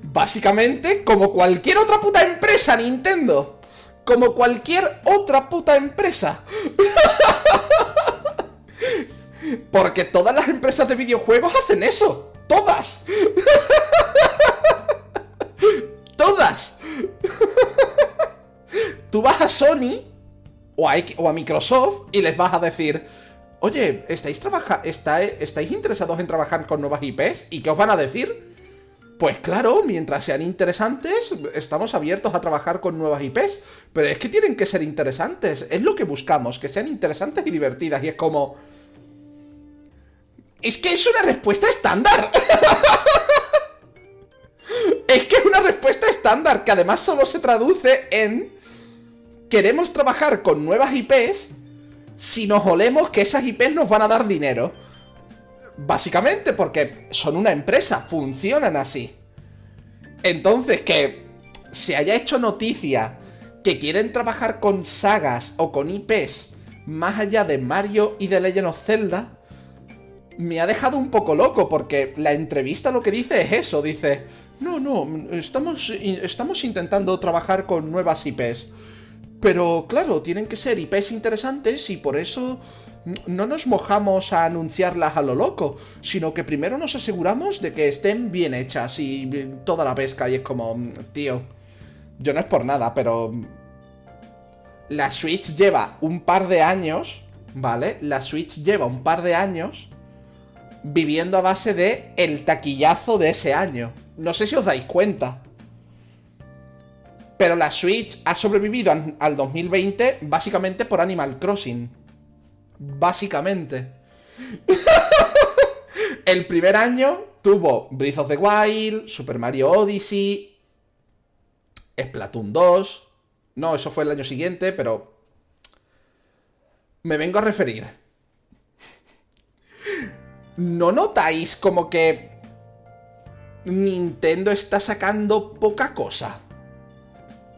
Básicamente, como cualquier otra puta empresa, Nintendo. Como cualquier otra puta empresa. Porque todas las empresas de videojuegos hacen eso. Todas. Todas. Tú vas a Sony o a, Microsoft y les vas a decir, oye, ¿estáis, ¿estáis interesados en trabajar con nuevas IPs? ¿Y qué os van a decir? Pues claro, mientras sean interesantes, estamos abiertos a trabajar con nuevas IPs. Pero es que tienen que ser interesantes. Es lo que buscamos, que sean interesantes y divertidas. Y es como... Es que es una respuesta estándar. una respuesta estándar que además solo se traduce en... Queremos trabajar con nuevas IPs si nos olemos que esas IPs nos van a dar dinero. Básicamente porque son una empresa, funcionan así. Entonces, que se haya hecho noticia que quieren trabajar con sagas o con IPs más allá de Mario y de Legend of Zelda, me ha dejado un poco loco porque la entrevista lo que dice es eso, dice, no, no, estamos, estamos intentando trabajar con nuevas IPs. Pero claro, tienen que ser IPs interesantes y por eso no nos mojamos a anunciarlas a lo loco, sino que primero nos aseguramos de que estén bien hechas y toda la pesca y es como, tío, yo no es por nada, pero la Switch lleva un par de años, ¿vale? La Switch lleva un par de años viviendo a base de el taquillazo de ese año. No sé si os dais cuenta. Pero la Switch ha sobrevivido al 2020 básicamente por Animal Crossing. Básicamente. el primer año tuvo Breath of the Wild, Super Mario Odyssey, Splatoon 2. No, eso fue el año siguiente, pero. Me vengo a referir. ¿No notáis como que Nintendo está sacando poca cosa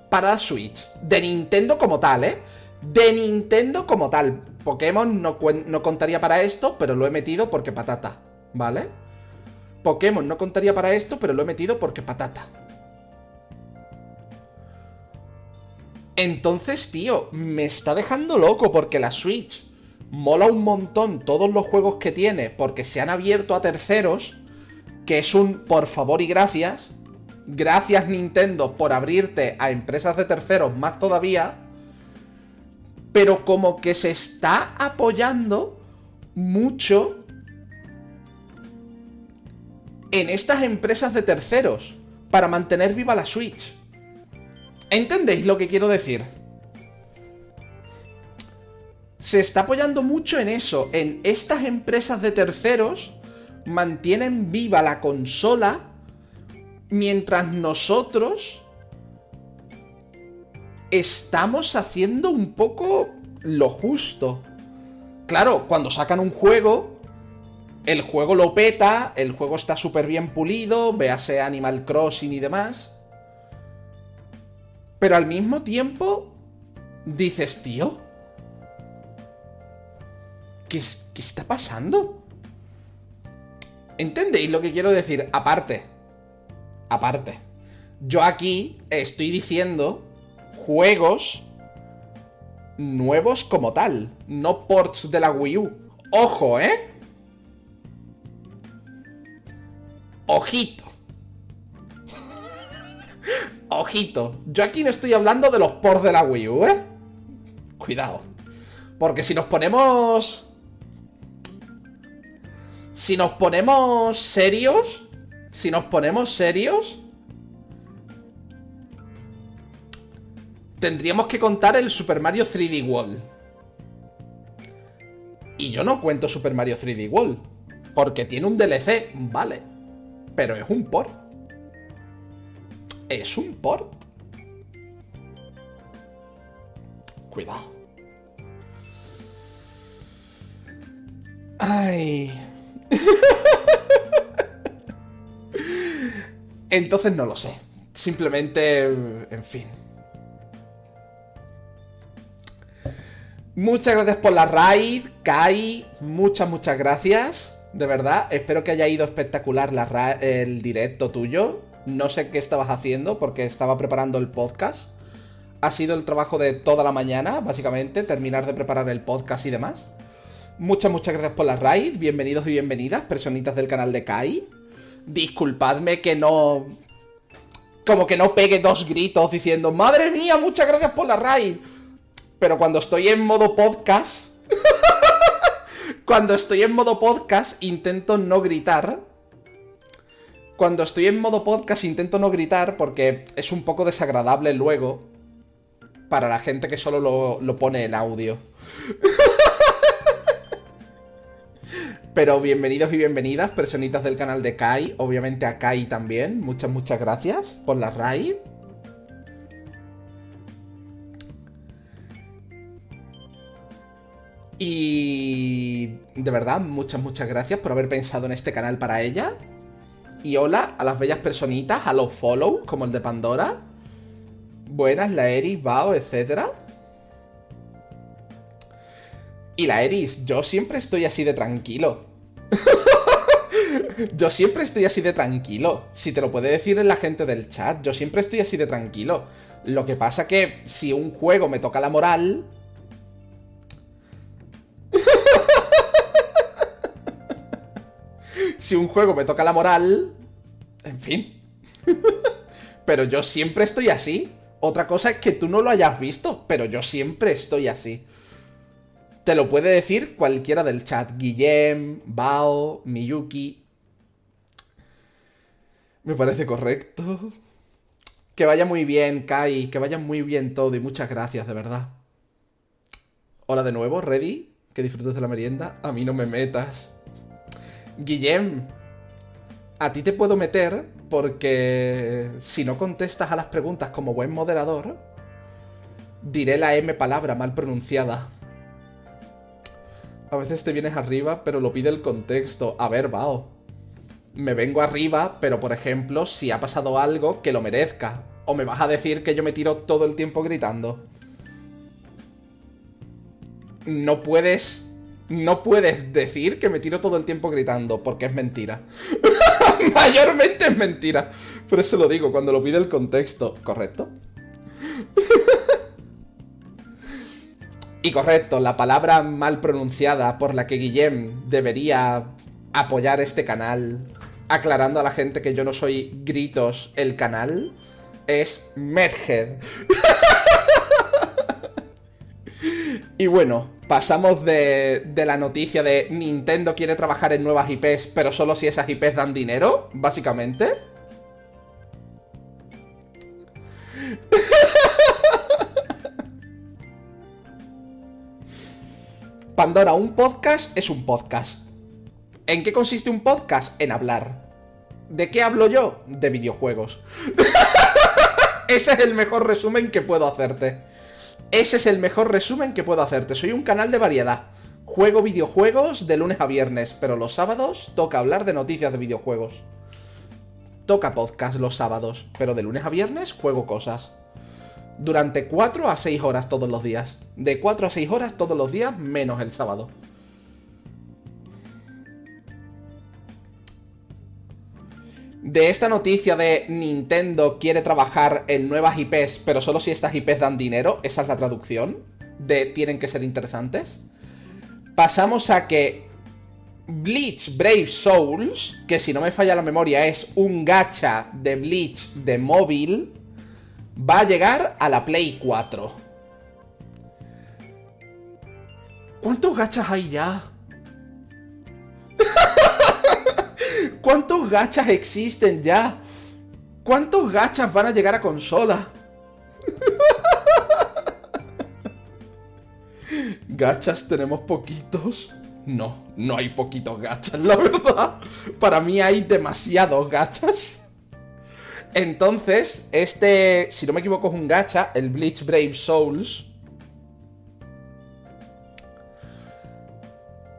para Switch? De Nintendo como tal, ¿eh? De Nintendo como tal. Pokémon no, no contaría para esto, pero lo he metido porque patata, ¿vale? Pokémon no contaría para esto, pero lo he metido porque patata. Entonces, tío, me está dejando loco porque la Switch mola un montón todos los juegos que tiene porque se han abierto a terceros, que es un por favor y gracias. Gracias Nintendo por abrirte a empresas de terceros más todavía. Pero como que se está apoyando mucho en estas empresas de terceros para mantener viva la Switch. ¿Entendéis lo que quiero decir? Se está apoyando mucho en eso, en estas empresas de terceros mantienen viva la consola mientras nosotros estamos haciendo un poco lo justo. Claro, cuando sacan un juego, el juego lo peta, el juego está súper bien pulido, véase Animal Crossing y demás. Pero al mismo tiempo, dices, tío, ¿qué, qué está pasando? ¿Entendéis lo que quiero decir? Aparte, aparte, yo aquí estoy diciendo juegos nuevos como tal, no ports de la Wii U. Ojo, ¿eh? Ojito. Ojito. Yo aquí no estoy hablando de los ports de la Wii U, ¿eh? Cuidado. Porque si nos ponemos... Si nos ponemos serios... Si nos ponemos serios... Tendríamos que contar el Super Mario 3D Wall. Y yo no cuento Super Mario 3D Wall. Porque tiene un DLC, vale pero es un port. Es un port. Cuidado. Ay. Entonces no lo sé. Simplemente, en fin. Muchas gracias por la raid, Kai. Muchas, muchas gracias. De verdad, espero que haya ido espectacular el directo tuyo. No sé qué estabas haciendo porque estaba preparando el podcast. Ha sido el trabajo de toda la mañana, básicamente, terminar de preparar el podcast y demás. Muchas, muchas gracias por la raid. Bienvenidos y bienvenidas, personitas del canal de Kai. Disculpadme que no. Como que no pegue dos gritos diciendo, madre mía, muchas gracias por la raid. Pero cuando estoy en modo podcast. Cuando estoy en modo podcast intento no gritar. Cuando estoy en modo podcast intento no gritar porque es un poco desagradable luego para la gente que solo lo, pone en audio. Pero bienvenidos y bienvenidas, personitas del canal de Kai. Obviamente a Kai también. Muchas, muchas gracias por la raid. Y de verdad, muchas, muchas gracias por haber pensado en este canal para ella. Y hola a las bellas personitas, a los follow, como el de Pandora. Buenas, la Eris, Bao, etc. Y la Eris, yo siempre estoy así de tranquilo. Yo siempre estoy así de tranquilo. Si te lo puede decir la gente del chat, yo siempre estoy así de tranquilo. Lo que pasa que si un juego me toca la moral, si un juego me toca la moral, en fin. pero yo siempre estoy así. Otra cosa es que tú no lo hayas visto, pero yo siempre estoy así. Te lo puede decir cualquiera del chat. Guillem, Bao, Miyuki. Me parece correcto. Que vaya muy bien, Kai. Que vaya muy bien todo y muchas gracias, de verdad. Hola de nuevo, ¿ready? Que disfrutes de la merienda. A mí no me metas. Guillem, a ti te puedo meter porque si no contestas a las preguntas como buen moderador, diré la M palabra mal pronunciada. A veces te vienes arriba, pero lo pide el contexto. A ver, Bao. Me vengo arriba, pero por ejemplo, si ha pasado algo que lo merezca. O me vas a decir que yo me tiro todo el tiempo gritando. No puedes no puedes decir que me tiro todo el tiempo gritando, porque es mentira. Mayormente es mentira. Por eso lo digo, cuando lo pide el contexto. ¿Correcto? y correcto, la palabra mal pronunciada por la que Guillem debería apoyar este canal, aclarando a la gente que yo no soy gritos el canal, es Medhead. y bueno, pasamos de, la noticia de Nintendo quiere trabajar en nuevas IPs, pero solo si esas IPs dan dinero, básicamente. Pandora, un podcast es un podcast. ¿En qué consiste un podcast? En hablar. ¿De qué hablo yo? De videojuegos. Ese es el mejor resumen que puedo hacerte. Ese es el mejor resumen que puedo hacerte. Soy un canal de variedad. Juego videojuegos de lunes a viernes, pero los sábados toca hablar de noticias de videojuegos. Toca podcast los sábados, pero de lunes a viernes juego cosas. Durante 4 a 6 horas todos los días. De 4 a 6 horas todos los días, menos el sábado. de esta noticia de Nintendo quiere trabajar en nuevas IPs, pero solo si estas IPs dan dinero, esa es la traducción, de tienen que ser interesantes, pasamos a que Bleach Brave Souls, que si no me falla la memoria es un gacha de Bleach de móvil, va a llegar a la Play 4. ¿Cuántos gachas hay ya? ¿Cuántos gachas existen ya? ¿Cuántos gachas van a llegar a consola? ¿Gachas tenemos poquitos? No, no hay poquitos gachas, la verdad. Para mí hay demasiados gachas. Entonces, este, si no me equivoco, es un gacha, el Bleach Brave Souls.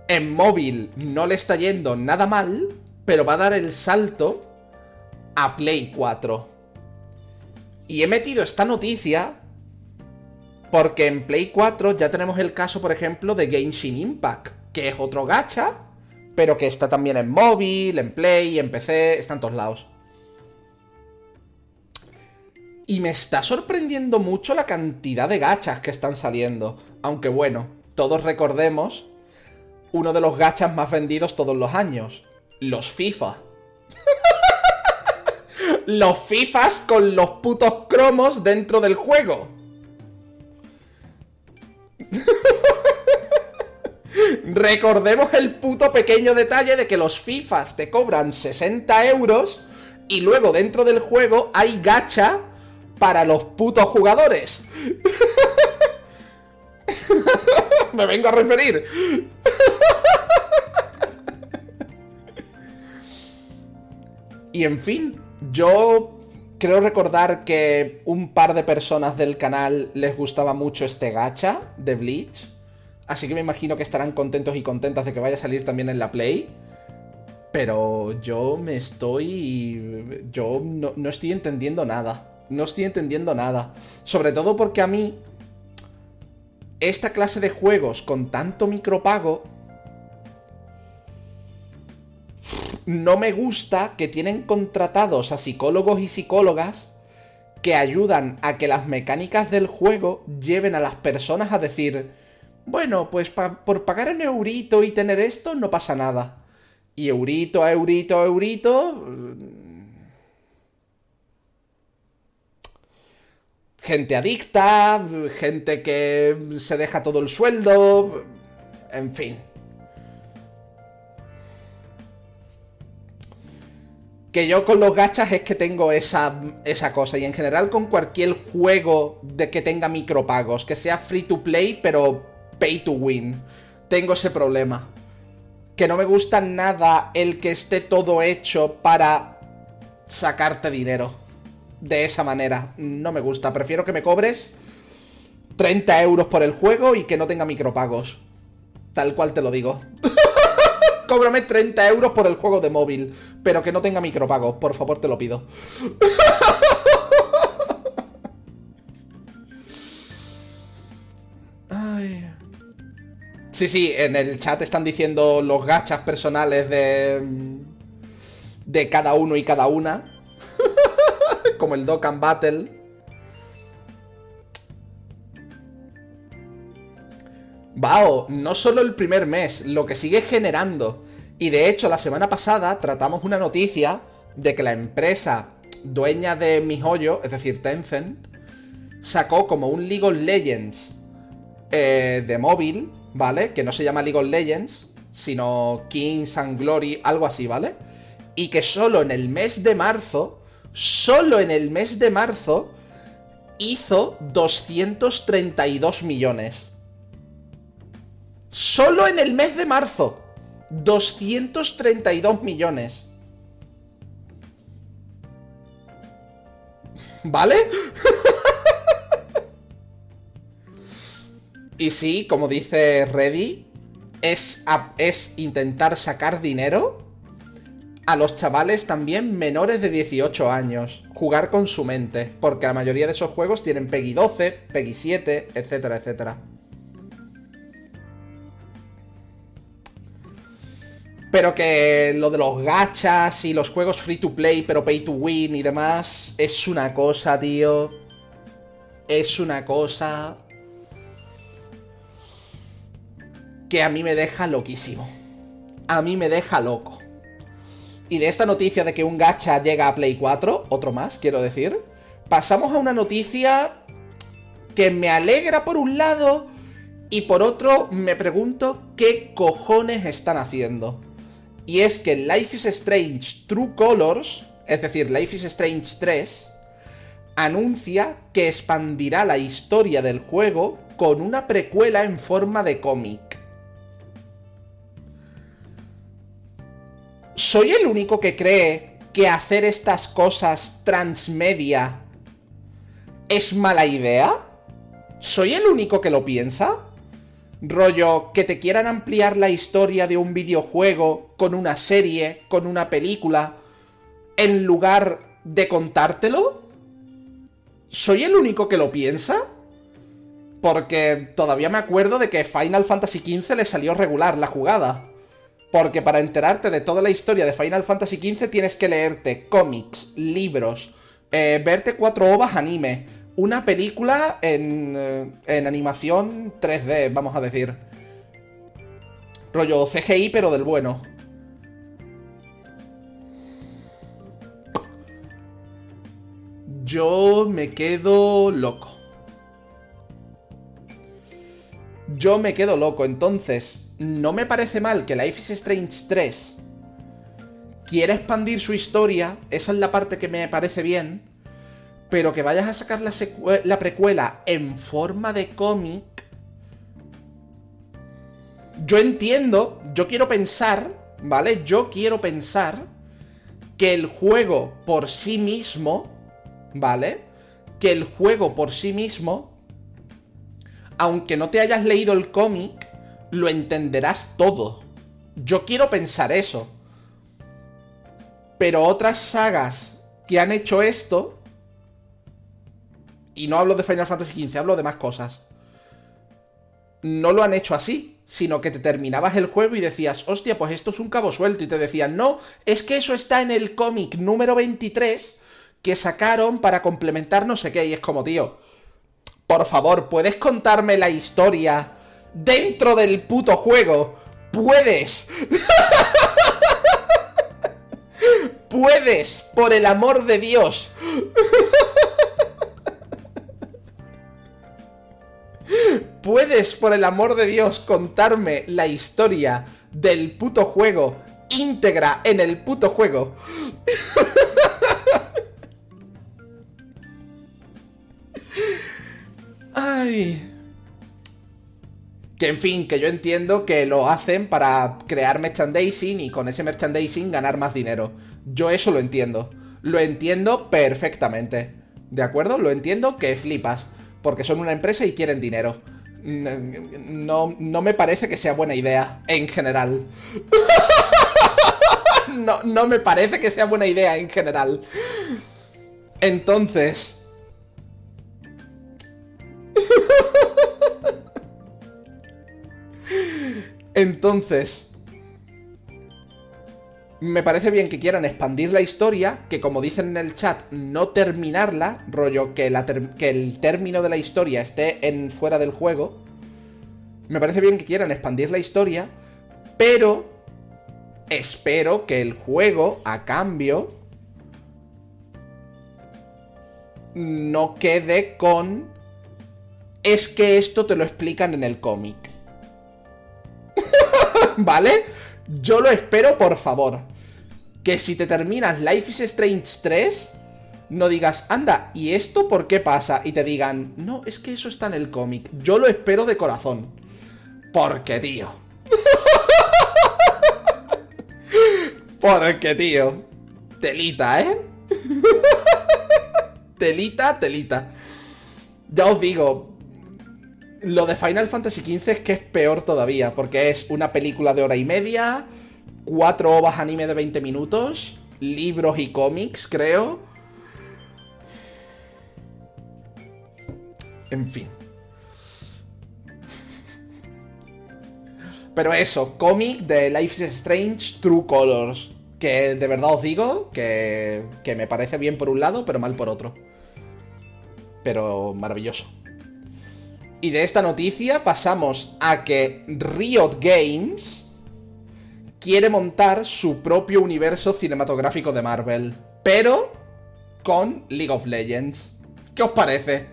En móvil no le está yendo nada mal, pero va a dar el salto a Play 4. Y he metido esta noticia porque en Play 4 ya tenemos el caso, por ejemplo, de Genshin Impact, que es otro gacha, pero que está también en móvil, en Play, en PC, está en todos lados. Y me está sorprendiendo mucho la cantidad de gachas que están saliendo. Aunque bueno, todos recordemos uno de los gachas más vendidos todos los años, los FIFA. los FIFAs con los putos cromos dentro del juego. Recordemos el puto pequeño detalle de que los FIFAs te cobran 60 euros y luego dentro del juego hay gacha para los putos jugadores. Me vengo a referir. Y en fin, yo creo recordar que un par de personas del canal les gustaba mucho este gacha de Bleach. Así que me imagino que estarán contentos y contentas de que vaya a salir también en la Play. Pero yo me estoy... Yo no, no estoy entendiendo nada. No estoy entendiendo nada. Sobre todo porque a mí... Esta clase de juegos con tanto micropago no me gusta que tienen contratados a psicólogos y psicólogas que ayudan a que las mecánicas del juego lleven a las personas a decir, bueno, pues por pagar un eurito y tener esto no pasa nada. Y eurito a eurito a eurito... Gente adicta, gente que se deja todo el sueldo, en fin. que yo con los gachas es que tengo esa, esa cosa. Y en general con cualquier juego de que tenga micropagos, que sea free to play, pero pay to win. Tengo ese problema. que no me gusta nada el que esté todo hecho para sacarte dinero. De esa manera. No me gusta. Prefiero que me cobres 30 euros por el juego y que no tenga micropagos. Tal cual te lo digo. Cóbrame 30 euros por el juego de móvil, pero que no tenga micropagos. Por favor, te lo pido. Sí, sí, en el chat están diciendo los gachas personales de. de cada uno y cada una. Como el Dokkan Battle. Vao, no solo el primer mes, lo que sigue generando. Y de hecho, la semana pasada tratamos una noticia de que la empresa dueña de mi joyo, es decir, Tencent, sacó como un League of Legends eh, de móvil ¿vale? Que no se llama League of Legends, sino Kings and Glory, algo así, ¿vale? Y que solo en el mes de marzo, solo en el mes de marzo, hizo 232 millones. Solo en el mes de marzo. 232 millones. ¿Vale? Y sí, como dice Reddy, es, es intentar sacar dinero a los chavales también menores de 18 años. Jugar con su mente. Porque la mayoría de esos juegos tienen PEGI 12, PEGI 7, etcétera, etcétera. Pero que lo de los gachas y los juegos free to play, pero pay to win y demás, es una cosa, tío. Es una cosa que a mí me deja loquísimo. A mí me deja loco. Y de esta noticia de que un gacha llega a Play 4, otro más, quiero decir, pasamos a una noticia que me alegra por un lado y por otro me pregunto qué cojones están haciendo. Y es que Life is Strange True Colors, es decir, Life is Strange 3, anuncia que expandirá la historia del juego con una precuela en forma de cómic. ¿Soy el único que cree que hacer estas cosas transmedia es mala idea? ¿Soy el único que lo piensa? Rollo, que te quieran ampliar la historia de un videojuego con una serie, con una película, en lugar de contártelo? ¿Soy el único que lo piensa? Porque todavía me acuerdo de que Final Fantasy XV le salió regular la jugada. Porque para enterarte de toda la historia de Final Fantasy XV tienes que leerte cómics, libros, eh, verte cuatro ovas anime, una película en, eh, en animación 3D, vamos a decir. Rollo CGI, pero del bueno. Yo me quedo loco. Yo me quedo loco, entonces no me parece mal que Life is Strange 3 quiera expandir su historia, esa es la parte que me parece bien, pero que vayas a sacar la, la precuela en forma de cómic, yo entiendo, yo quiero pensar, ¿vale? Yo quiero pensar que el juego por sí mismo, ¿vale? Que el juego por sí mismo, aunque no te hayas leído el cómic, lo entenderás todo. Yo quiero pensar eso. Pero otras sagas que han hecho esto, y no hablo de Final Fantasy XV, hablo de más cosas, no lo han hecho así, sino que te terminabas el juego y decías, hostia, pues esto es un cabo suelto, y te decían, no, es que eso está en el cómic número 23 que sacaron para complementar no sé qué, y es como, tío, por favor, ¿puedes contarme la historia dentro del puto juego. Puedes. Puedes, por el amor de Dios. Puedes, por el amor de Dios, contarme la historia del puto juego íntegra en el puto juego. Ay. Que en fin, que yo entiendo que lo hacen para crear merchandising y con ese merchandising ganar más dinero. Yo eso lo entiendo. Lo entiendo perfectamente. ¿De acuerdo? Lo entiendo que flipas. Porque son una empresa y quieren dinero. No, no me parece que sea buena idea, en general. no, no me parece que sea buena idea, en general. Entonces... Entonces, me parece bien que quieran expandir la historia, que como dicen en el chat, no terminarla, rollo que, el término de la historia esté en fuera del juego. Me parece bien que quieran expandir la historia, pero espero que el juego, a cambio, no quede con... Es que esto te lo explican en el cómic. ¿Vale? Yo lo espero, por favor. Que si te terminas Life is Strange 3, no digas, anda, ¿y esto por qué pasa? Y te digan, no, es que eso está en el cómic. Yo lo espero de corazón. Porque, tío. Porque, tío. Telita, ¿eh? telita, telita. Ya os digo, lo de Final Fantasy XV es que es peor todavía, porque es una película de hora y media, cuatro ovas anime de 20 minutos, libros y cómics, creo. En fin. Pero eso, cómic de Life is Strange True Colors. Que de verdad os digo que, que me parece bien por un lado, pero mal por otro. Pero maravilloso. Y de esta noticia pasamos a que Riot Games quiere montar su propio universo cinematográfico de Marvel, pero con League of Legends. ¿Qué os parece?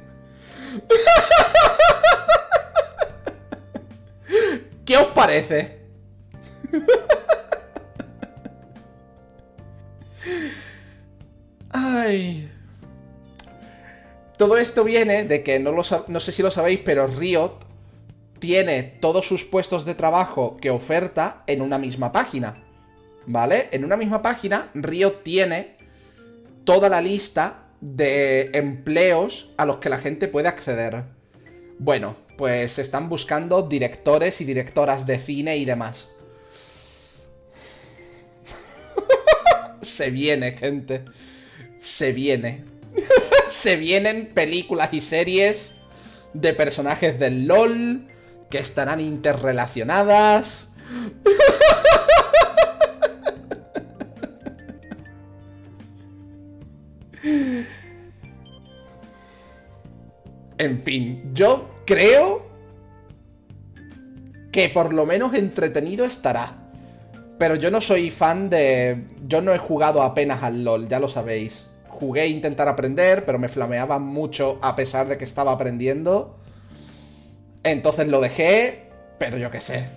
¿Qué os parece? Ay. Todo esto viene de que no, lo, no sé si lo sabéis, pero Riot tiene todos sus puestos de trabajo que oferta en una misma página. ¿Vale? En una misma página, Riot tiene toda la lista de empleos a los que la gente puede acceder. Bueno, pues están buscando directores y directoras de cine y demás. Se viene, gente. Se viene. se vienen películas y series de personajes del LOL que estarán interrelacionadas. En fin, yo creo que por lo menos entretenido estará. Pero yo no soy fan de... Yo no he jugado apenas al LOL, ya lo sabéis jugué a intentar aprender, pero me flameaba mucho a pesar de que estaba aprendiendo. Entonces lo dejé, pero yo qué sé.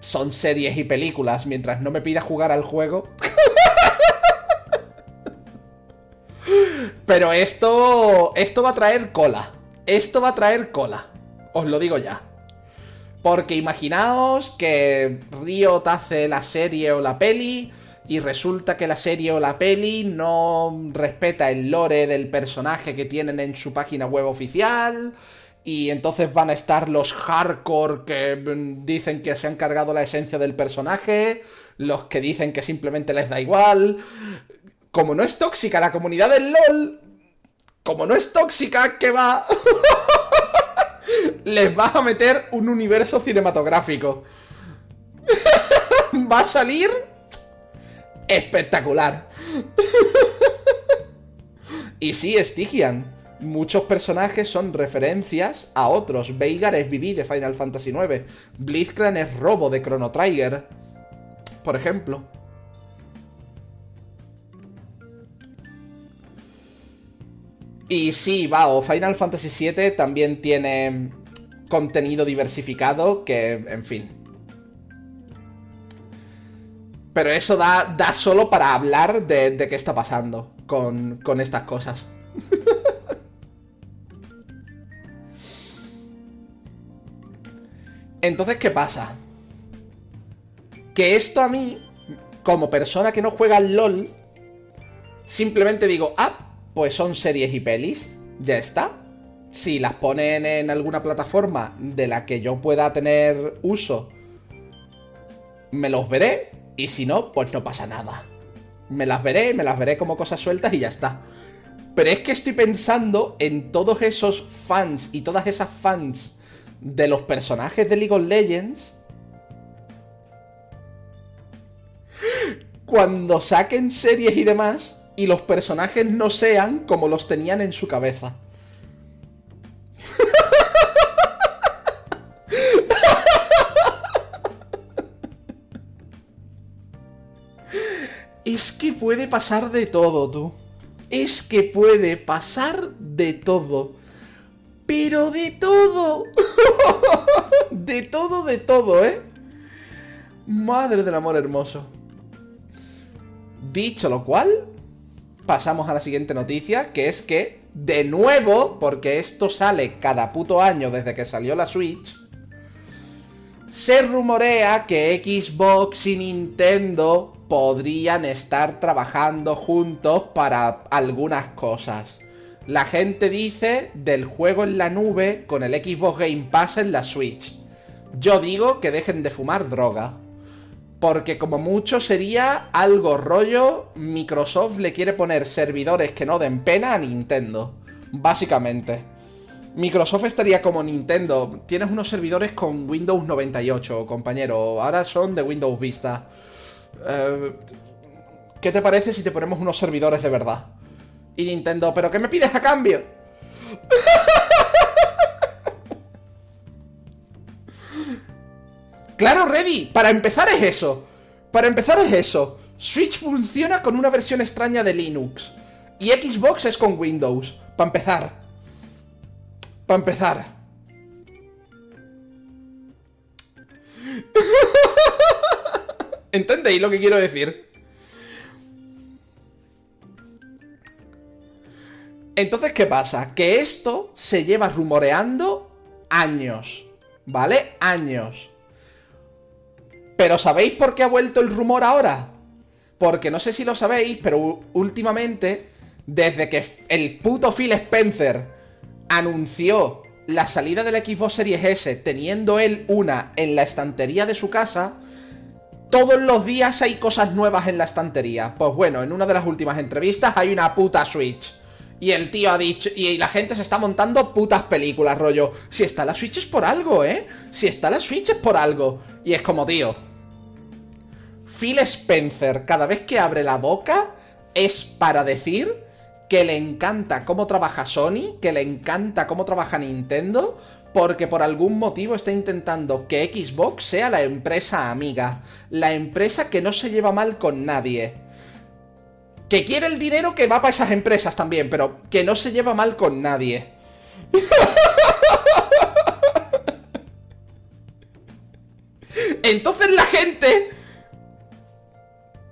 Son series y películas, mientras no me pida jugar al juego. pero esto. Esto va a traer cola. Esto va a traer cola. Os lo digo ya. Porque imaginaos que Riot hace la serie o la peli y resulta que la serie o la peli no respeta el lore del personaje que tienen en su página web oficial. Y entonces van a estar los hardcore que mm, dicen que se han cargado la esencia del personaje, los que dicen que simplemente les da igual. Como no es tóxica la comunidad del LOL, como no es tóxica, que va? les vas a meter un universo cinematográfico. va a salir espectacular. y sí, Stygian. Muchos personajes son referencias a otros. Veigar es Vivi de Final Fantasy IX. Blitzcrank es Robo de Chrono Trigger. Por ejemplo. Y sí, o Final Fantasy VII también tiene contenido diversificado que, en fin, pero eso da, da solo para hablar de, qué está pasando con, con estas cosas. Entonces, ¿qué pasa? Que esto a mí, como persona que no juega al LOL, simplemente digo, ah, pues son series y pelis, ya está. Si las ponen en alguna plataforma de la que yo pueda tener uso, me los veré, y si no, pues no pasa nada. Me las veré, me las veré como cosas sueltas y ya está. Pero es que estoy pensando en todos esos fans y todas esas fans de los personajes de League of Legends. Cuando saquen series y demás y los personajes no sean como los tenían en su cabeza. puede pasar de todo, tú. Es que puede pasar de todo. Pero de todo. de todo, de todo, ¿eh? Madre del amor hermoso. Dicho lo cual, pasamos a la siguiente noticia, que es que, de nuevo, porque esto sale cada puto año desde que salió la Switch, se rumorea que Xbox y Nintendo podrían estar trabajando juntos para algunas cosas. La gente dice del juego en la nube con el Xbox Game Pass en la Switch. Yo digo que dejen de fumar droga. Porque como mucho sería algo rollo, Microsoft le quiere poner servidores que no den pena a Nintendo. Básicamente. Microsoft estaría como Nintendo. Tienes unos servidores con Windows 98, compañero. Ahora son de Windows Vista. Eh, ¿Qué te parece si te ponemos unos servidores de verdad? Y Nintendo, ¿pero qué me pides a cambio? claro, Ready. Para empezar es eso. Para empezar es eso. Switch funciona con una versión extraña de Linux. Y Xbox es con Windows. Para empezar. Para empezar. ¿Entendéis lo que quiero decir? Entonces, ¿qué pasa? Que esto se lleva rumoreando años, ¿vale? Años. Pero ¿sabéis por qué ha vuelto el rumor ahora? Porque no sé si lo sabéis, pero últimamente, desde que el puto Phil Spencer anunció la salida del Xbox Series S, teniendo él una en la estantería de su casa, todos los días hay cosas nuevas en la estantería. Pues bueno, en una de las últimas entrevistas hay una puta Switch. Y el tío ha dicho, y la gente se está montando putas películas, rollo. Si está la Switch es por algo, ¿eh? Si está la Switch es por algo. Y es como, tío. Phil Spencer, cada vez que abre la boca, es para decir que le encanta cómo trabaja Sony, que le encanta cómo trabaja Nintendo, porque por algún motivo está intentando que Xbox sea la empresa amiga, la empresa que no se lleva mal con nadie. Que quiere el dinero que va para esas empresas también, pero que no se lleva mal con nadie. Entonces la gente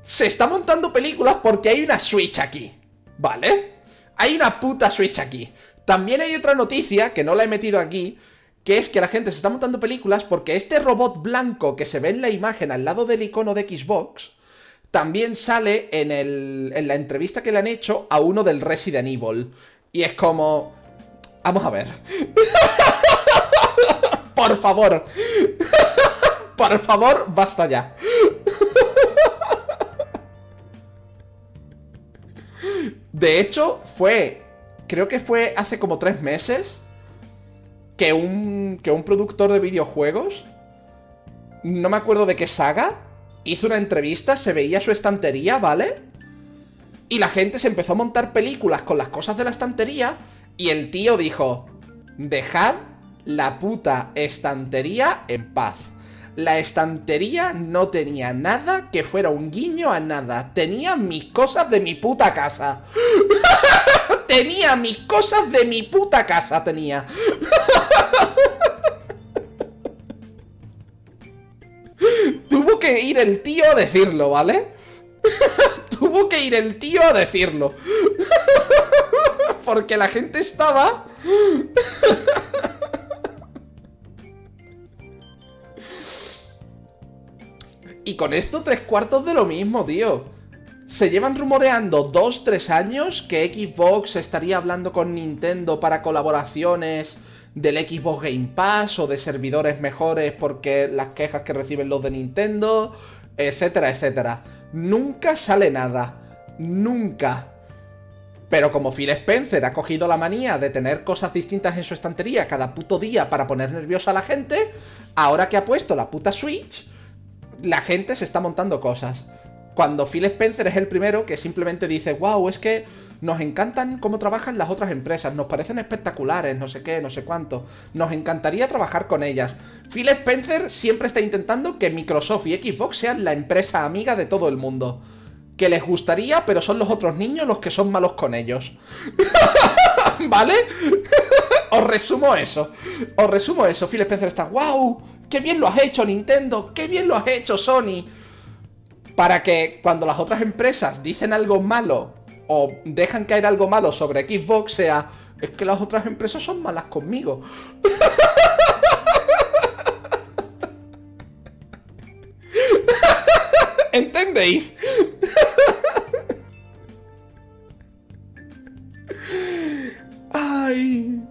se está montando películas porque hay una Switch aquí, ¿vale? Hay una puta Switch aquí. También hay otra noticia, que no la he metido aquí, que es que la gente se está montando películas porque este robot blanco que se ve en la imagen al lado del icono de Xbox también sale en, el, en la entrevista que le han hecho a uno del Resident Evil. Y es como... Vamos a ver. Por favor. Por favor, basta ya. De hecho, fue... Creo que fue hace como tres meses que un, que un productor de videojuegos, no me acuerdo de qué saga, hizo una entrevista, se veía su estantería, ¿vale? Y la gente se empezó a montar películas con las cosas de la estantería y el tío dijo, dejad la puta estantería en paz. La estantería no tenía nada que fuera un guiño a nada. Tenía mis cosas de mi puta casa. tenía mis cosas de mi puta casa, tenía. Tuvo que ir el tío a decirlo, ¿vale? Tuvo que ir el tío a decirlo. Porque la gente estaba... Y con esto tres cuartos de lo mismo, tío. Se llevan rumoreando dos, tres años que Xbox estaría hablando con Nintendo para colaboraciones del Xbox Game Pass o de servidores mejores porque las quejas que reciben los de Nintendo, etcétera, etcétera. Nunca sale nada. Nunca. Pero como Phil Spencer ha cogido la manía de tener cosas distintas en su estantería cada puto día para poner nerviosa a la gente, ahora que ha puesto la puta Switch, la gente se está montando cosas. Cuando Phil Spencer es el primero que simplemente dice, wow, es que nos encantan cómo trabajan las otras empresas, nos parecen espectaculares, no sé qué, no sé cuánto, nos encantaría trabajar con ellas. Phil Spencer siempre está intentando que Microsoft y Xbox sean la empresa amiga de todo el mundo. Que les gustaría, pero son los otros niños los que son malos con ellos. ¿Vale? Os resumo eso. Os resumo eso. Phil Spencer está, wow, qué bien lo has hecho Nintendo, qué bien lo has hecho Sony. Para que cuando las otras empresas dicen algo malo o dejan caer algo malo sobre Xbox sea, es que las otras empresas son malas conmigo. ¿Entendéis? Ay.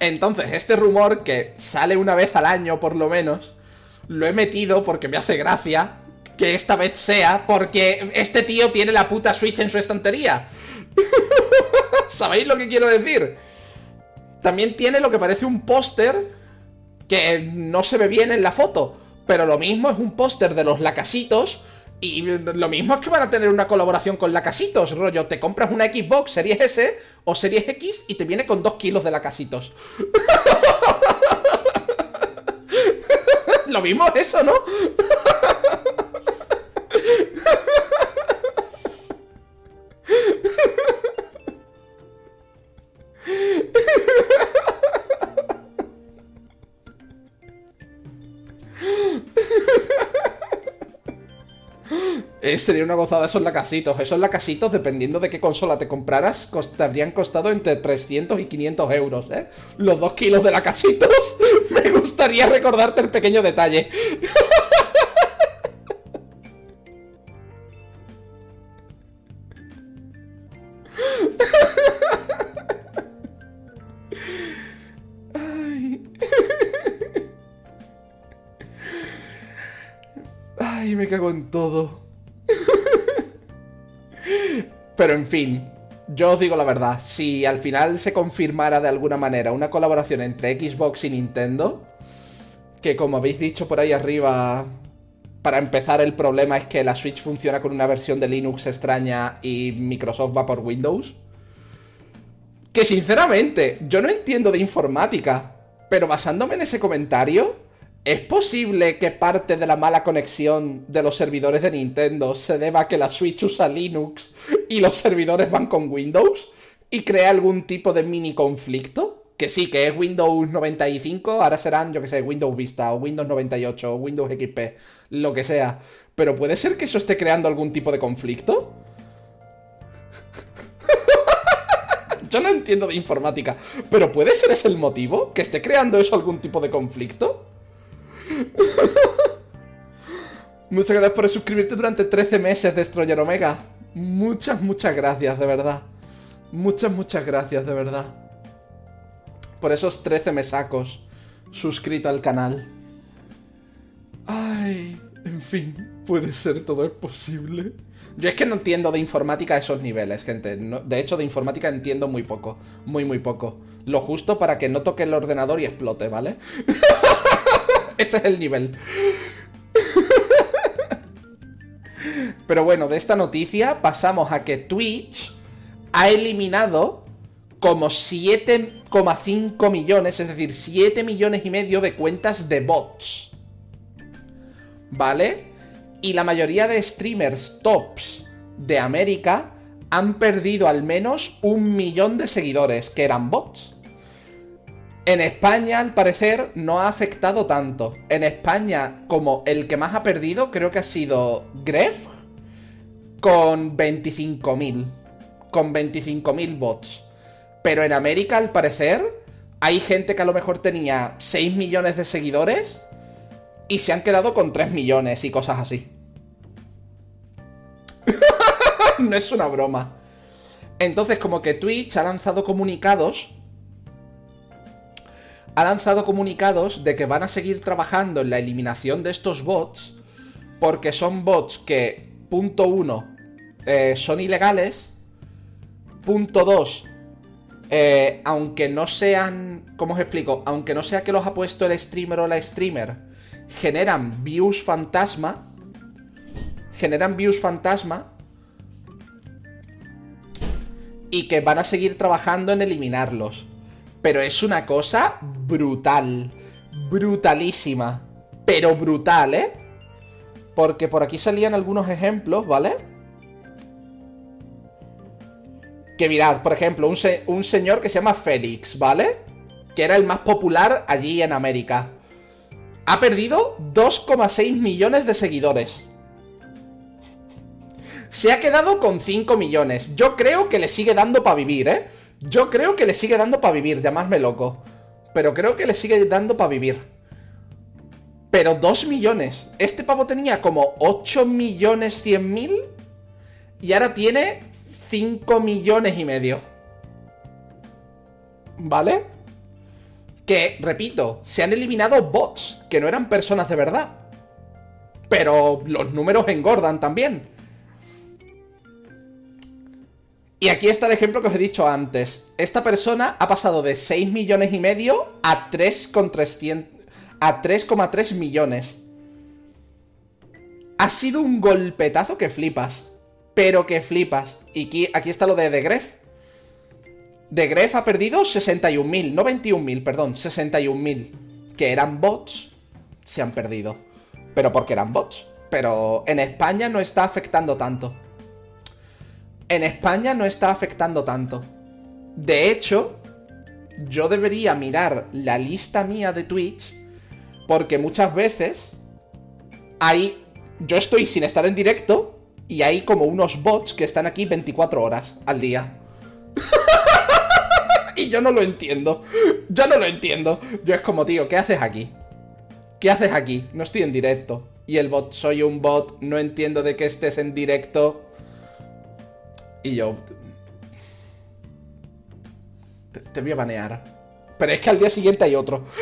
Entonces, este rumor que sale una vez al año por lo menos, lo he metido porque me hace gracia que esta vez sea porque este tío tiene la puta Switch en su estantería. ¿Sabéis lo que quiero decir? También tiene lo que parece un póster que no se ve bien en la foto, pero lo mismo es un póster de los lacasitos y lo mismo es que van a tener una colaboración con Lacasitos, rollo, te compras una Xbox Series S o Series X y te viene con 2 kilos de Lacasitos. lo mismo es eso, ¿no? Eh, sería una gozada esos lacasitos. Esos lacasitos, dependiendo de qué consola te compraras, te habrían costado entre 300 y 500 euros, ¿eh? Los dos kilos de lacasitos. Me gustaría recordarte el pequeño detalle. Ay. Ay, me cago en todo. Pero en fin, yo os digo la verdad, si al final se confirmara de alguna manera una colaboración entre Xbox y Nintendo, que como habéis dicho por ahí arriba, para empezar el problema es que la Switch funciona con una versión de Linux extraña y Microsoft va por Windows. Que sinceramente, yo no entiendo de informática, pero basándome en ese comentario, ¿Es posible que parte de la mala conexión de los servidores de Nintendo se deba a que la Switch usa Linux y los servidores van con Windows? ¿Y crea algún tipo de mini conflicto? Que sí, que es Windows 95, ahora serán, yo que sé, Windows Vista o Windows 98 o Windows XP, lo que sea. Pero puede ser que eso esté creando algún tipo de conflicto? yo no entiendo de informática, pero ¿puede ser ese el motivo? ¿Que esté creando eso algún tipo de conflicto? Muchas gracias por suscribirte durante 13 meses, Destroyer Omega. Muchas, muchas gracias, de verdad. Muchas, muchas gracias, de verdad. Por esos 13 mesacos suscrito al canal. Ay, en fin, puede ser, todo es posible. Yo es que no entiendo de informática a esos niveles, gente. de hecho, de informática entiendo muy poco. Muy, muy poco. Lo justo para que no toque el ordenador y explote, ¿vale? Ese es el nivel. Pero bueno, de esta noticia pasamos a que Twitch ha eliminado como 7,5 millones, es decir, 7 millones y medio de cuentas de bots. ¿Vale? Y la mayoría de streamers tops de América han perdido al menos un millón de seguidores que eran bots. En España, al parecer, no ha afectado tanto. En España, como el que más ha perdido, creo que ha sido Gref, con 25.000. Con 25.000 bots. Pero en América, al parecer, hay gente que a lo mejor tenía 6 millones de seguidores y se han quedado con 3 millones y cosas así. no es una broma. Entonces, como que Twitch ha lanzado comunicados. Ha lanzado comunicados de que van a seguir trabajando en la eliminación de estos bots. Porque son bots que, punto uno, eh, son ilegales. Punto dos, eh, aunque no sean. ¿Cómo os explico? Aunque no sea que los ha puesto el streamer o la streamer, generan views fantasma. Generan views fantasma y que van a seguir trabajando en eliminarlos. Pero es una cosa brutal. Brutalísima. Pero brutal, ¿eh? Porque por aquí salían algunos ejemplos, ¿vale? Que mirad, por ejemplo, un, señor que se llama Félix, ¿vale? Que era el más popular allí en América. Ha perdido 2,6 millones de seguidores se ha quedado con 5 millones. Yo creo que le sigue dando para vivir, ¿eh? Yo creo que le sigue dando para vivir, llamadme loco. Pero creo que le sigue dando para vivir. Pero 2 millones. Este pavo tenía como 8 millones 100 mil. Y ahora tiene 5 millones y medio. ¿Vale? Que, repito, se han eliminado bots, que no eran personas de verdad. Pero los números engordan también. Y aquí está el ejemplo que os he dicho antes. Esta persona ha pasado de 6 millones y medio a 3,3 a 3,3 millones. Ha sido un golpetazo que flipas. Pero que flipas. Y aquí, aquí está lo de The Gref. The Gref ha perdido 61.000, no 21.000, perdón, 61.000. Que eran bots, se han perdido. Pero porque eran bots. Pero en España no está afectando tanto en España no está afectando tanto. De hecho, yo debería mirar la lista mía de Twitch porque muchas veces hay... Yo estoy sin estar en directo y hay como unos bots que están aquí 24 horas al día. y yo no lo entiendo. Yo no lo entiendo. Yo es como, tío, ¿qué haces aquí? ¿Qué haces aquí? No estoy en directo. Y el bot, soy un bot, no entiendo de qué estés en directo. Y yo... Te, voy a banear. Pero es que al día siguiente hay otro.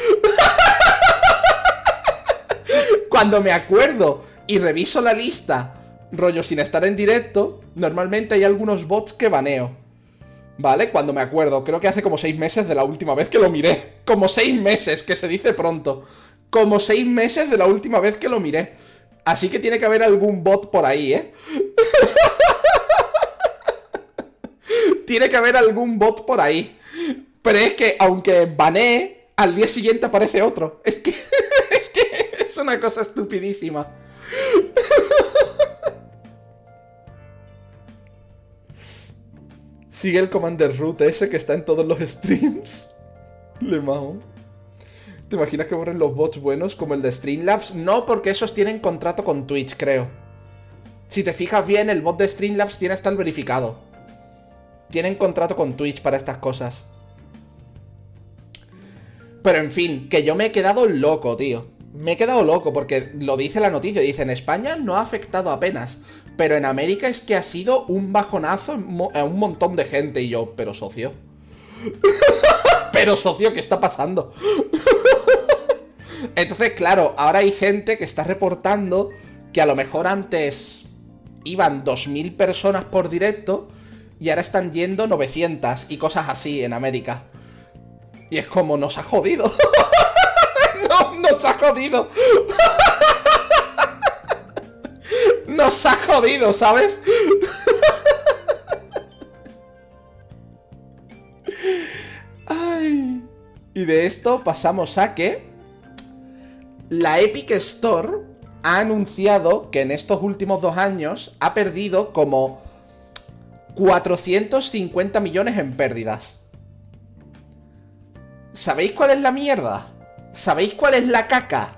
Cuando me acuerdo y reviso la lista, rollo sin estar en directo, normalmente hay algunos bots que baneo. ¿Vale? Cuando me acuerdo. Creo que hace como seis meses de la última vez que lo miré. Como seis meses, que se dice pronto. Como seis meses de la última vez que lo miré. Así que tiene que haber algún bot por ahí, ¿eh? tiene que haber algún bot por ahí. Pero es que, aunque banee, al día siguiente aparece otro. Es que, es que es una cosa estupidísima. Sigue el Commander Root ese que está en todos los streams. Le mamo. ¿Te imaginas que borren los bots buenos como el de Streamlabs? No, porque esos tienen contrato con Twitch, creo. Si te fijas bien, el bot de Streamlabs tiene hasta el verificado tienen contrato con Twitch para estas cosas. Pero en fin, que yo me he quedado loco, tío. Me he quedado loco porque lo dice la noticia. Dice, en España no ha afectado apenas. Pero en América es que ha sido un bajonazo a un montón de gente. Y yo, pero socio. pero socio, ¿qué está pasando? Entonces, claro, ahora hay gente que está reportando que a lo mejor antes iban 2.000 personas por directo y ahora están yendo 900 y cosas así en América. Y es como, nos ha jodido. no, nos ha jodido. nos ha jodido, ¿sabes? Ay. Y de esto pasamos a que la Epic Store ha anunciado que en estos últimos dos años ha perdido como 450 millones en pérdidas. ¿Sabéis cuál es la mierda? ¿Sabéis cuál es la caca?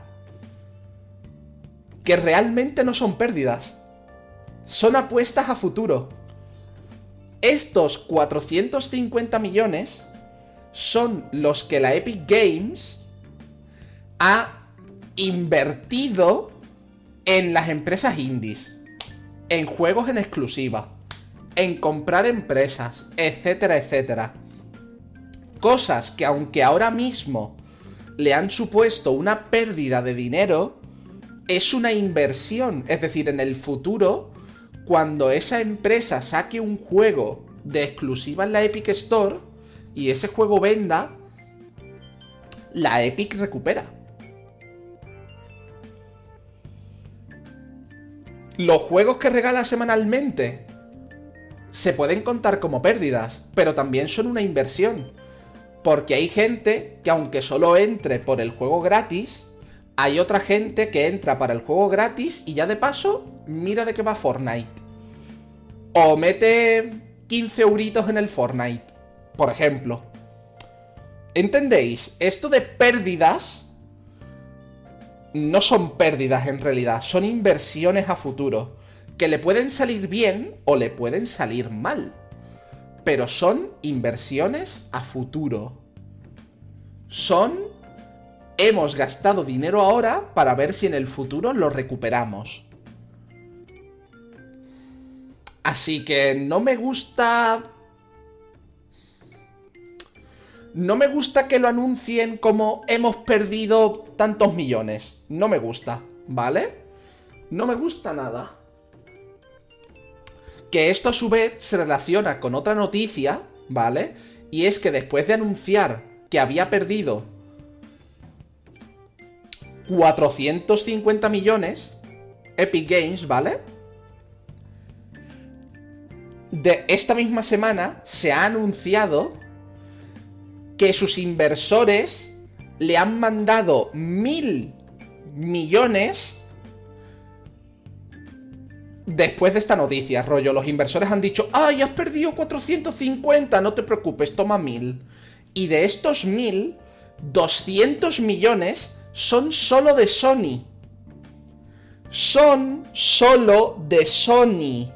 Que realmente no son pérdidas. Son apuestas a futuro. Estos 450 millones son los que la Epic Games ha invertido en las empresas indies, en juegos en exclusiva, en comprar empresas, etcétera, etcétera. Cosas que aunque ahora mismo le han supuesto una pérdida de dinero, es una inversión. Es decir, en el futuro, cuando esa empresa saque un juego de exclusiva en la Epic Store y ese juego venda, la Epic recupera. Los juegos que regala semanalmente se pueden contar como pérdidas, pero también son una inversión. Porque hay gente que aunque solo entre por el juego gratis, hay otra gente que entra para el juego gratis y ya de paso mira de qué va Fortnite. O mete 15 euritos en el Fortnite, por ejemplo. ¿Entendéis? Esto de pérdidas no son pérdidas en realidad, son inversiones a futuro, que le pueden salir bien o le pueden salir mal, pero son inversiones a futuro. Son, hemos gastado dinero ahora para ver si en el futuro lo recuperamos. Así que no me gusta no me gusta que lo anuncien como hemos perdido tantos millones. No me gusta, ¿vale? No me gusta nada. Que esto a su vez se relaciona con otra noticia, ¿vale? Y es que después de anunciar que había perdido 450 millones, Epic Games, ¿vale? De esta misma semana se ha anunciado que sus inversores le han mandado mil millones después de esta noticia, rollo. Los inversores han dicho, ¡ay, has perdido 450! No te preocupes, toma mil. Y de estos mil, 200 millones son solo de Sony. Son solo de Sony.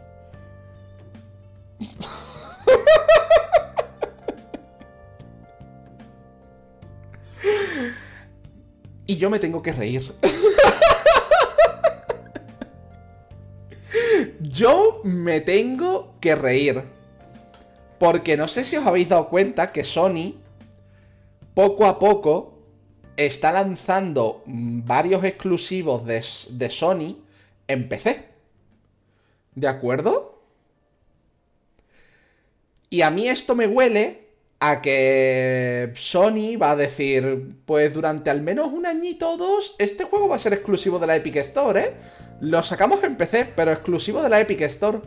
y yo me tengo que reír. yo me tengo que reír. Porque no sé si os habéis dado cuenta que Sony, poco a poco, está lanzando varios exclusivos de, de Sony en PC. ¿De acuerdo? Y a mí esto me huele a que Sony va a decir, pues durante al menos un añito o dos, este juego va a ser exclusivo de la Epic Store, ¿eh? Lo sacamos en PC, pero exclusivo de la Epic Store.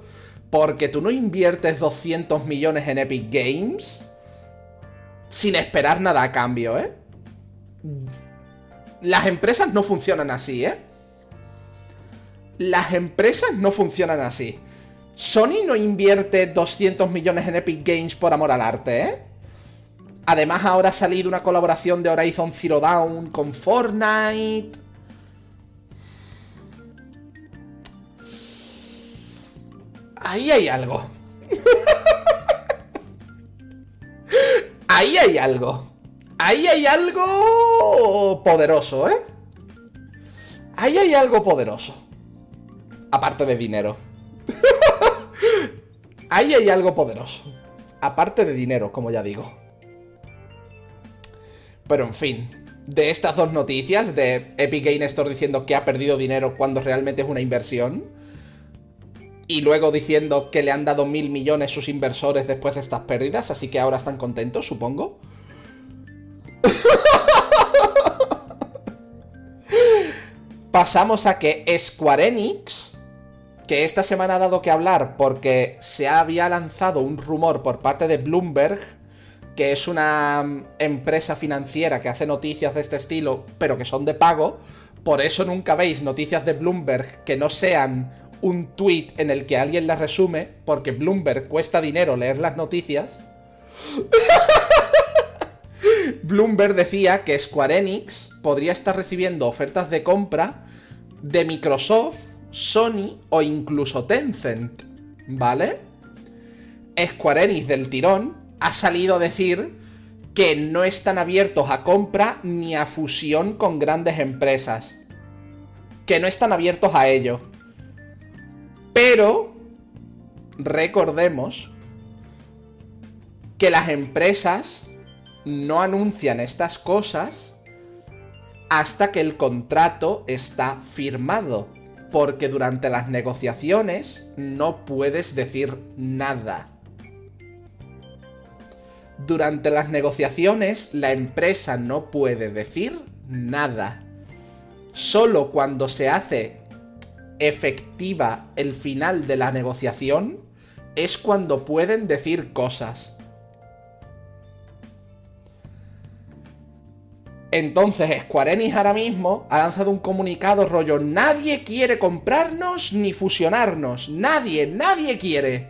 Porque tú no inviertes 200 millones en Epic Games sin esperar nada a cambio, ¿eh? Las empresas no funcionan así, ¿eh? Las empresas no funcionan así. Sony no invierte 200 millones en Epic Games por amor al arte, ¿eh? Además, ahora ha salido una colaboración de Horizon Zero Dawn con Fortnite. Ahí hay algo. Ahí hay algo. Ahí hay algo poderoso, ¿eh? Ahí hay algo poderoso. Aparte de dinero. Ahí hay algo poderoso. Aparte de dinero, como ya digo. Pero en fin, de estas dos noticias, de Epic Game Store diciendo que ha perdido dinero cuando realmente es una inversión, y luego diciendo que le han dado mil millones sus inversores después de estas pérdidas, así que ahora están contentos, supongo. Pasamos a que Square Enix, que esta semana ha dado que hablar porque se había lanzado un rumor por parte de Bloomberg que es una mm, empresa financiera que hace noticias de este estilo, pero que son de pago. Por eso nunca veis noticias de Bloomberg que no sean un tweet en el que alguien las resume, porque Bloomberg cuesta dinero leer las noticias. Bloomberg decía que Square Enix podría estar recibiendo ofertas de compra de Microsoft, Sony o incluso Tencent, ¿vale? Square Enix del tirón ha salido a decir que no están abiertos a compra ni a fusión con grandes empresas. Que no están abiertos a ello. Pero recordemos que las empresas no anuncian estas cosas hasta que el contrato está firmado. Porque durante las negociaciones no puedes decir nada. Durante las negociaciones la empresa no puede decir nada. Solo cuando se hace efectiva el final de la negociación es cuando pueden decir cosas. Entonces Square Enix ahora mismo ha lanzado un comunicado rollo, nadie quiere comprarnos ni fusionarnos, nadie, nadie quiere.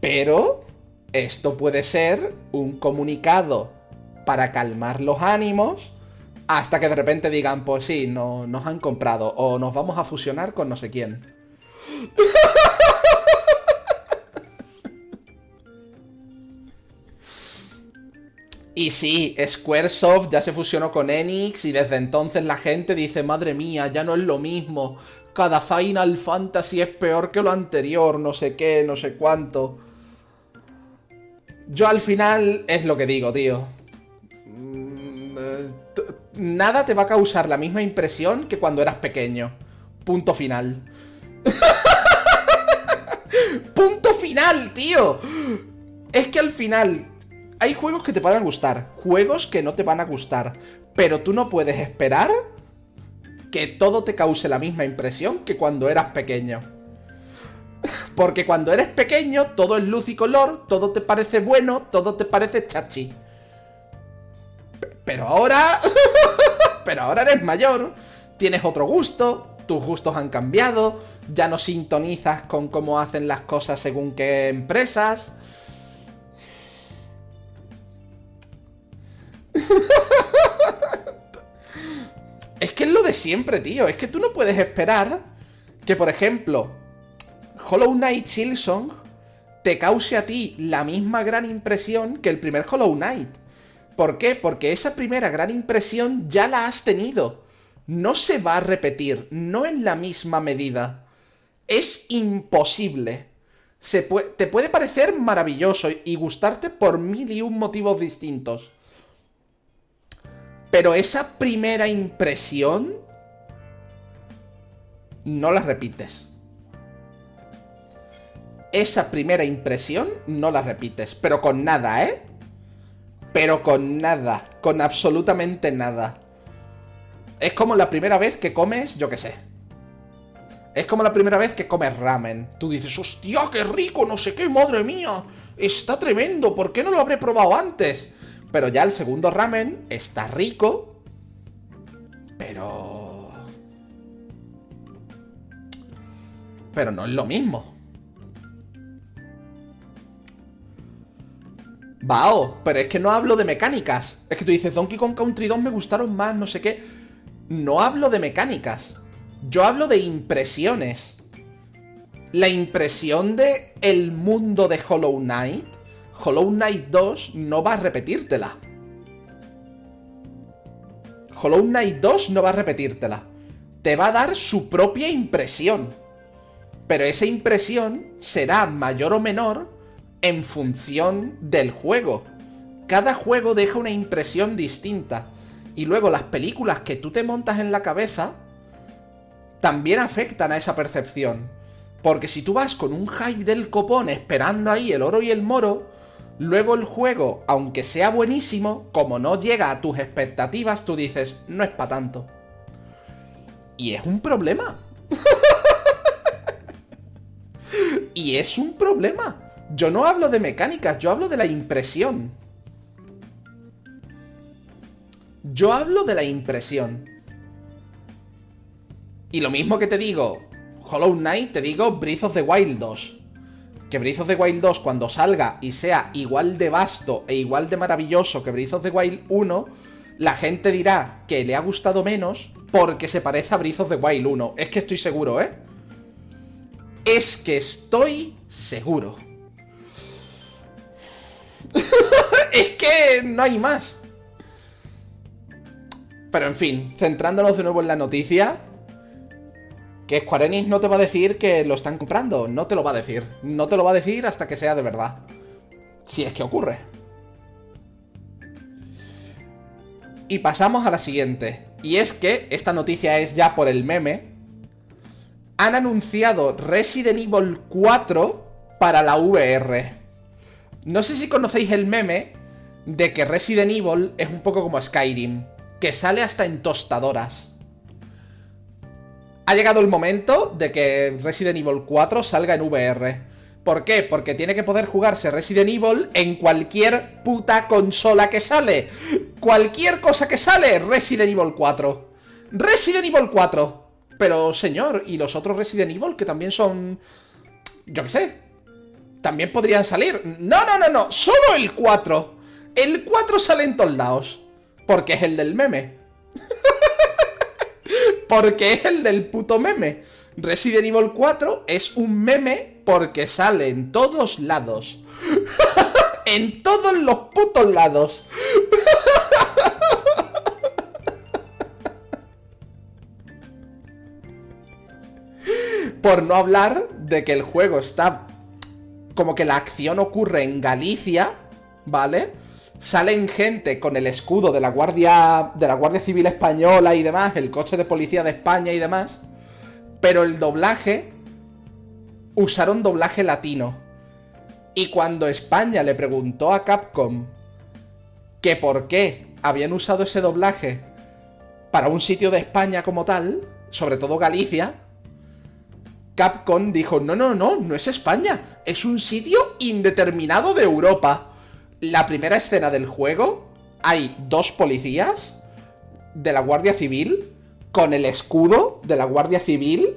Pero esto puede ser un comunicado para calmar los ánimos hasta que de repente digan, pues sí, no, nos han comprado o nos vamos a fusionar con no sé quién. Y sí, Squaresoft ya se fusionó con Enix y desde entonces la gente dice, madre mía, ya no es lo mismo. Cada Final Fantasy es peor que lo anterior, no sé qué, no sé cuánto. Yo al final es lo que digo, tío. Mm, eh, nada te va a causar la misma impresión que cuando eras pequeño. Punto final. Punto final, tío. Es que al final hay juegos que te van a gustar, juegos que no te van a gustar, pero tú no puedes esperar que todo te cause la misma impresión que cuando eras pequeño. Porque cuando eres pequeño, todo es luz y color, todo te parece bueno, todo te parece chachi. Pero ahora... pero ahora eres mayor, tienes otro gusto, tus gustos han cambiado, ya no sintonizas con cómo hacen las cosas según qué empresas. es que es lo de siempre, tío. Es que tú no puedes esperar que, por ejemplo, Hollow Knight Silsong te cause a ti la misma gran impresión que el primer Hollow Knight. ¿Por qué? Porque esa primera gran impresión ya la has tenido. No se va a repetir, no en la misma medida. Es imposible. Se te puede parecer maravilloso y gustarte por mil y un motivos distintos. Pero esa primera impresión no la repites esa primera impresión no la repites, pero con nada, ¿eh? Pero con nada, con absolutamente nada. Es como la primera vez que comes, yo qué sé. Es como la primera vez que comes ramen. Tú dices, hostia, qué rico, no sé qué, madre mía. Está tremendo, ¿por qué no lo habré probado antes? Pero ya el segundo ramen está rico. Pero... Pero no es lo mismo. Vao, pero es que no hablo de mecánicas. Es que tú dices, Donkey Kong Country 2 me gustaron más, no sé qué. No hablo de mecánicas. Yo hablo de impresiones. La impresión de el mundo de Hollow Knight. Hollow Knight 2 no va a repetírtela. Hollow Knight 2 no va a repetírtela. Te va a dar su propia impresión. Pero esa impresión será mayor o menor en función del juego. Cada juego deja una impresión distinta. Y luego las películas que tú te montas en la cabeza también afectan a esa percepción. Porque si tú vas con un hype del copón esperando ahí el oro y el moro, luego el juego, aunque sea buenísimo, como no llega a tus expectativas, tú dices, no es para tanto. Y es un problema. y es un problema. Yo no hablo de mecánicas, yo hablo de la impresión. Yo hablo de la impresión. Y lo mismo que te digo, Hollow Knight, te digo Breath of the Wild 2. Que Breath of the Wild 2 cuando salga y sea igual de vasto e igual de maravilloso que Breath of the Wild 1, la gente dirá que le ha gustado menos porque se parece a Breath of the Wild 1. Es que estoy seguro, ¿eh? Es que estoy seguro. que no hay más. Pero en fin, centrándonos de nuevo en la noticia, que Square Enix no te va a decir que lo están comprando, no te lo va a decir. No te lo va a decir hasta que sea de verdad. Si es que ocurre. Y pasamos a la siguiente. Y es que esta noticia es ya por el meme. Han anunciado Resident Evil 4 para la VR. No sé si conocéis el meme de que Resident Evil es un poco como Skyrim, que sale hasta en tostadoras. Ha llegado el momento de que Resident Evil 4 salga en VR. ¿Por qué? Porque tiene que poder jugarse Resident Evil en cualquier puta consola que sale. Cualquier cosa que sale, Resident Evil 4. Resident Evil 4. Pero, señor, ¿y los otros Resident Evil que también son... Yo qué sé. También podrían salir. No, no, no, no. Solo el 4. El 4 sale en todos lados. Porque es el del meme. porque es el del puto meme. Resident Evil 4 es un meme porque sale en todos lados. en todos los putos lados. Por no hablar de que el juego está... Como que la acción ocurre en Galicia, ¿vale? Salen gente con el escudo de la Guardia, de la Guardia Civil Española y demás, el coche de policía de España y demás. Pero el doblaje usaron doblaje latino. Y cuando España le preguntó a Capcom que por qué habían usado ese doblaje para un sitio de España como tal, sobre todo Galicia, Capcom dijo, no, no, no, no es España, es un sitio indeterminado de Europa. La primera escena del juego, hay dos policías de la Guardia Civil con el escudo de la Guardia Civil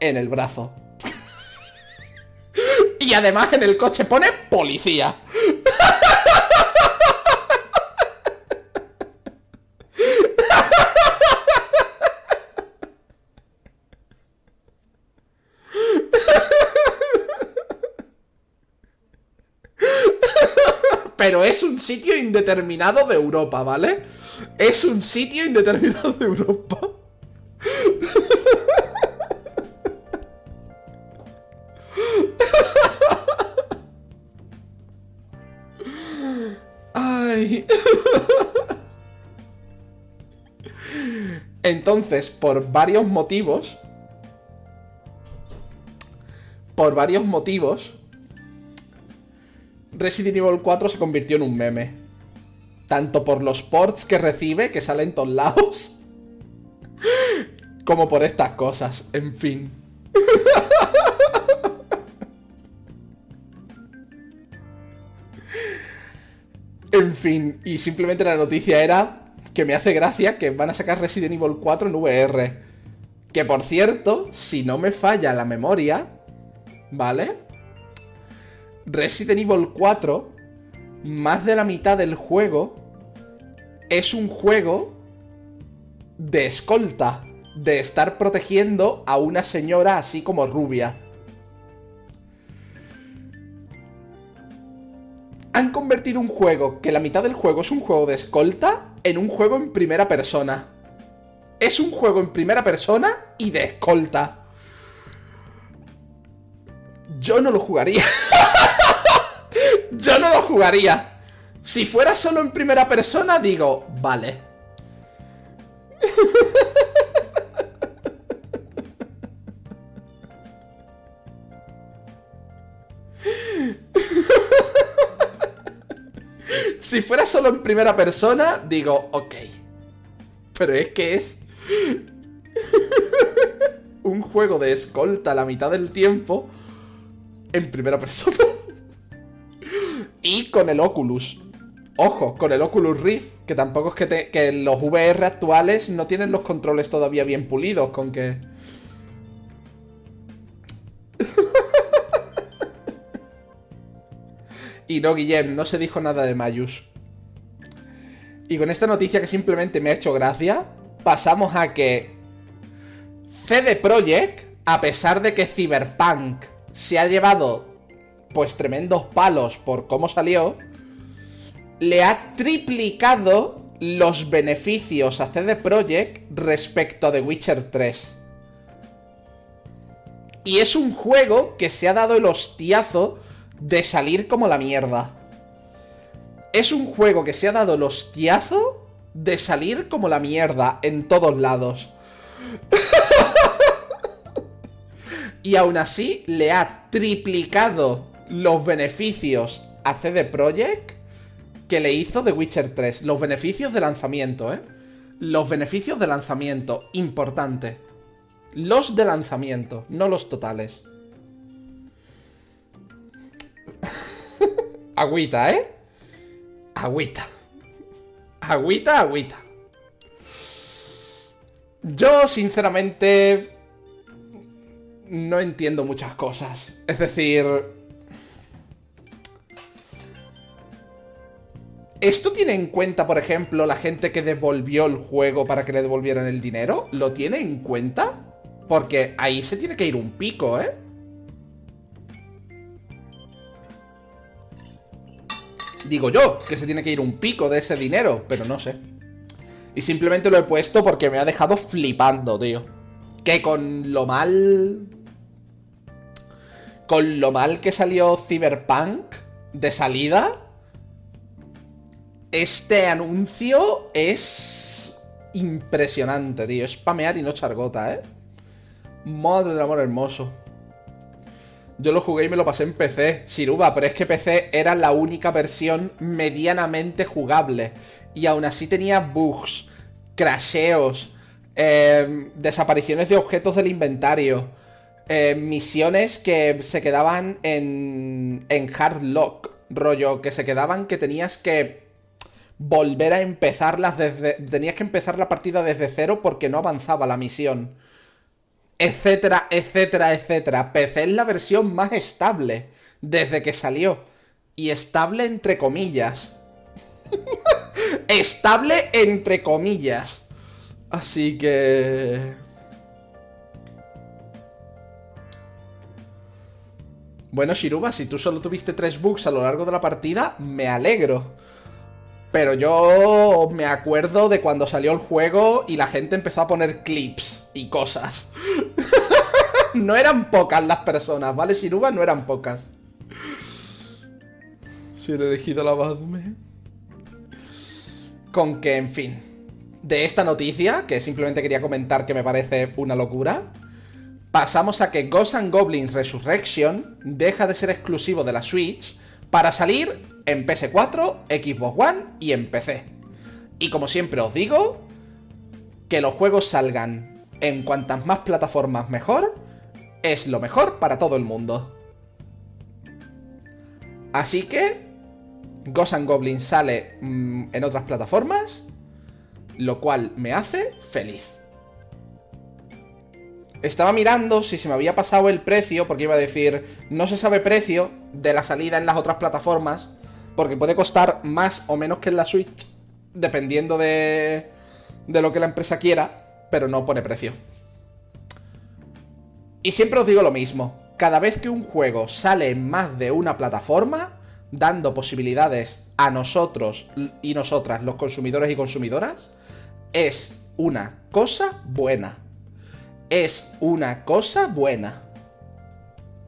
en el brazo. y además en el coche pone policía. Pero es un sitio indeterminado de Europa, ¿vale? Es un sitio indeterminado de Europa. Ay. Entonces, por varios motivos, por varios motivos, Resident Evil 4 se convirtió en un meme. Tanto por los ports que recibe, que salen en todos lados, como por estas cosas, en fin. en fin, y simplemente la noticia era que me hace gracia que van a sacar Resident Evil 4 en VR. Que por cierto, si no me falla la memoria, ¿vale? Resident Evil 4, más de la mitad del juego es un juego de escolta, de estar protegiendo a una señora así como rubia. Han convertido un juego que la mitad del juego es un juego de escolta en un juego en primera persona. Es un juego en primera persona y de escolta. Yo no lo jugaría. Yo no lo jugaría. Si fuera solo en primera persona, digo, vale. si fuera solo en primera persona, digo, ok. Pero es que es un juego de escolta la mitad del tiempo en primera persona. y con el Oculus. Ojo, con el Oculus Rift, que tampoco es que, los VR actuales no tienen los controles todavía bien pulidos, con que... y no, Guillem, no se dijo nada de Mayus. Y con esta noticia que simplemente me ha hecho gracia, pasamos a que CD Projekt, a pesar de que Cyberpunk se ha llevado pues tremendos palos por cómo salió, le ha triplicado los beneficios a CD Projekt respecto The Witcher 3. Y es un juego que se ha dado el hostiazo de salir como la mierda. Es un juego que se ha dado el hostiazo de salir como la mierda en todos lados. Y aún así le ha triplicado los beneficios a CD Projekt que le hizo The Witcher 3. Los beneficios de lanzamiento, ¿eh? Los beneficios de lanzamiento, importante. Los de lanzamiento, no los totales. agüita, ¿eh? Agüita. Agüita, agüita. Yo, sinceramente, no entiendo muchas cosas. Es decir... ¿Esto tiene en cuenta, por ejemplo, la gente que devolvió el juego para que le devolvieran el dinero? ¿Lo tiene en cuenta? Porque ahí se tiene que ir un pico, ¿eh? Digo yo, que se tiene que ir un pico de ese dinero, pero no sé. Y simplemente lo he puesto porque me ha dejado flipando, tío. Que con lo mal... Con lo mal que salió Cyberpunk de salida, este anuncio es impresionante, tío. Es pamear y no chargota, ¿eh? Madre del amor hermoso. Yo lo jugué y me lo pasé en PC, Shiruba, pero es que PC era la única versión medianamente jugable. Y aún así tenía bugs, crasheos, eh, desapariciones de objetos del inventario, eh, misiones que se quedaban en, en hard lock, rollo, que se quedaban que tenías que volver a empezarlas desde... Tenías que empezar la partida desde cero porque no avanzaba la misión. Etcétera, etcétera, etcétera. PC es la versión más estable desde que salió. Y estable entre comillas. estable entre comillas. Así que... Bueno, Shiruba, si tú solo tuviste tres bugs a lo largo de la partida, me alegro. Pero yo me acuerdo de cuando salió el juego y la gente empezó a poner clips y cosas. no eran pocas las personas, ¿vale, Shiruba? No eran pocas. Si he elegido la Badme. Con que, en fin. De esta noticia, que simplemente quería comentar que me parece una locura, pasamos a que Ghosts and Goblins Resurrection deja de ser exclusivo de la Switch para salir en PS4, Xbox One y en PC. Y como siempre os digo, que los juegos salgan en cuantas más plataformas mejor, es lo mejor para todo el mundo. Así que, Ghosts and Goblins sale mm, en otras plataformas, lo cual me hace feliz. Estaba mirando si se me había pasado el precio, porque iba a decir, no se sabe precio de la salida en las otras plataformas, porque puede costar más o menos que en la Switch, dependiendo de, de lo que la empresa quiera, pero no pone precio. Y siempre os digo lo mismo, cada vez que un juego sale en más de una plataforma, dando posibilidades a nosotros y nosotras, los consumidores y consumidoras, es una cosa buena es una cosa buena.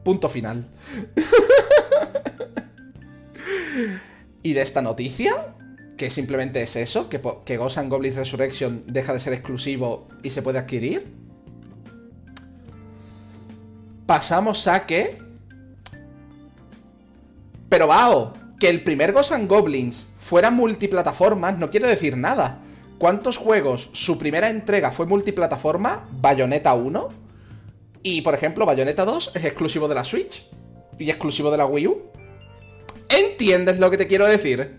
Punto final. y de esta noticia, que simplemente es eso, que, que Ghost Goblins Resurrection deja de ser exclusivo y se puede adquirir. Pasamos a que... Pero vao, que el primer Ghost Goblins fuera multiplataformas no quiere decir nada. ¿Cuántos juegos su primera entrega fue multiplataforma? Bayonetta 1. Y por ejemplo, Bayonetta 2 es exclusivo de la Switch. Y exclusivo de la Wii U. ¿Entiendes lo que te quiero decir?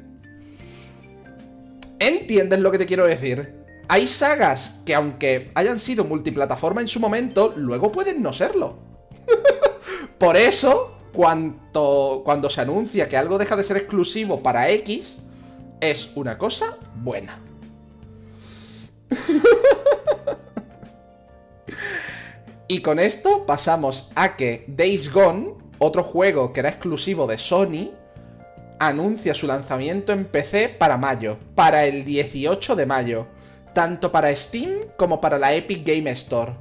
¿Entiendes lo que te quiero decir? Hay sagas que aunque hayan sido multiplataforma en su momento, luego pueden no serlo. por eso, cuando, cuando se anuncia que algo deja de ser exclusivo para X, es una cosa buena. y con esto pasamos a que Days Gone, otro juego que era exclusivo de Sony, anuncia su lanzamiento en PC para mayo, para el 18 de mayo, tanto para Steam como para la Epic Game Store.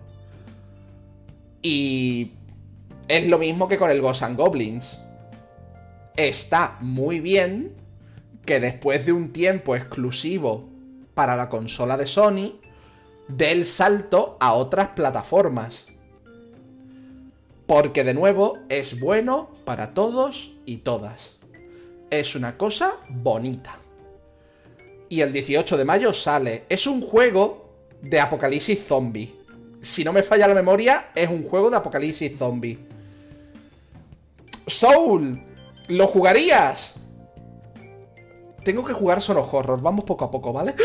Y es lo mismo que con el Ghosts Goblins. Está muy bien que después de un tiempo exclusivo para la consola de Sony, dé el salto a otras plataformas. Porque de nuevo es bueno para todos y todas. Es una cosa bonita. Y el 18 de mayo sale. Es un juego de apocalipsis zombie. Si no me falla la memoria, es un juego de apocalipsis zombie. Soul, ¿lo jugarías? Tengo que jugar solo horror, vamos poco a poco, ¿vale?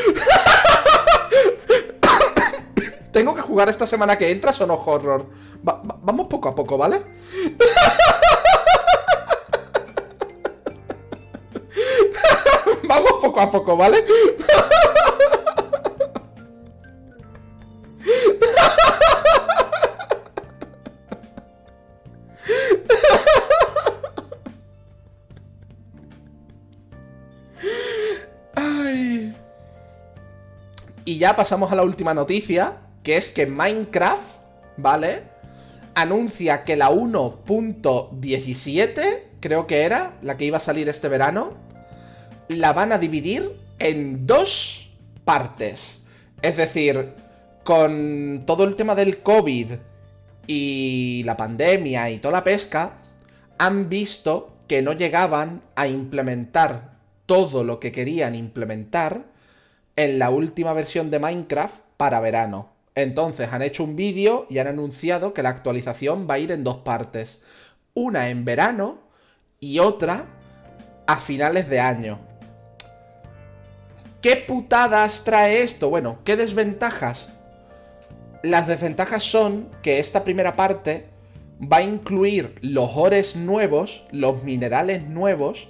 Tengo que jugar esta semana que entra Sono Horror. vamos poco a poco, ¿vale? vamos poco a poco, ¿vale? ya pasamos a la última noticia, que es que Minecraft, ¿vale? Anuncia que la 1.17, creo que era, la que iba a salir este verano, la van a dividir en dos partes. Es decir, con todo el tema del COVID y la pandemia y toda la pesca, han visto que no llegaban a implementar todo lo que querían implementar en la última versión de Minecraft para verano. Entonces han hecho un vídeo y han anunciado que la actualización va a ir en dos partes. Una en verano y otra a finales de año. ¿Qué putadas trae esto? Bueno, ¿qué desventajas? Las desventajas son que esta primera parte va a incluir los ores nuevos, los minerales nuevos,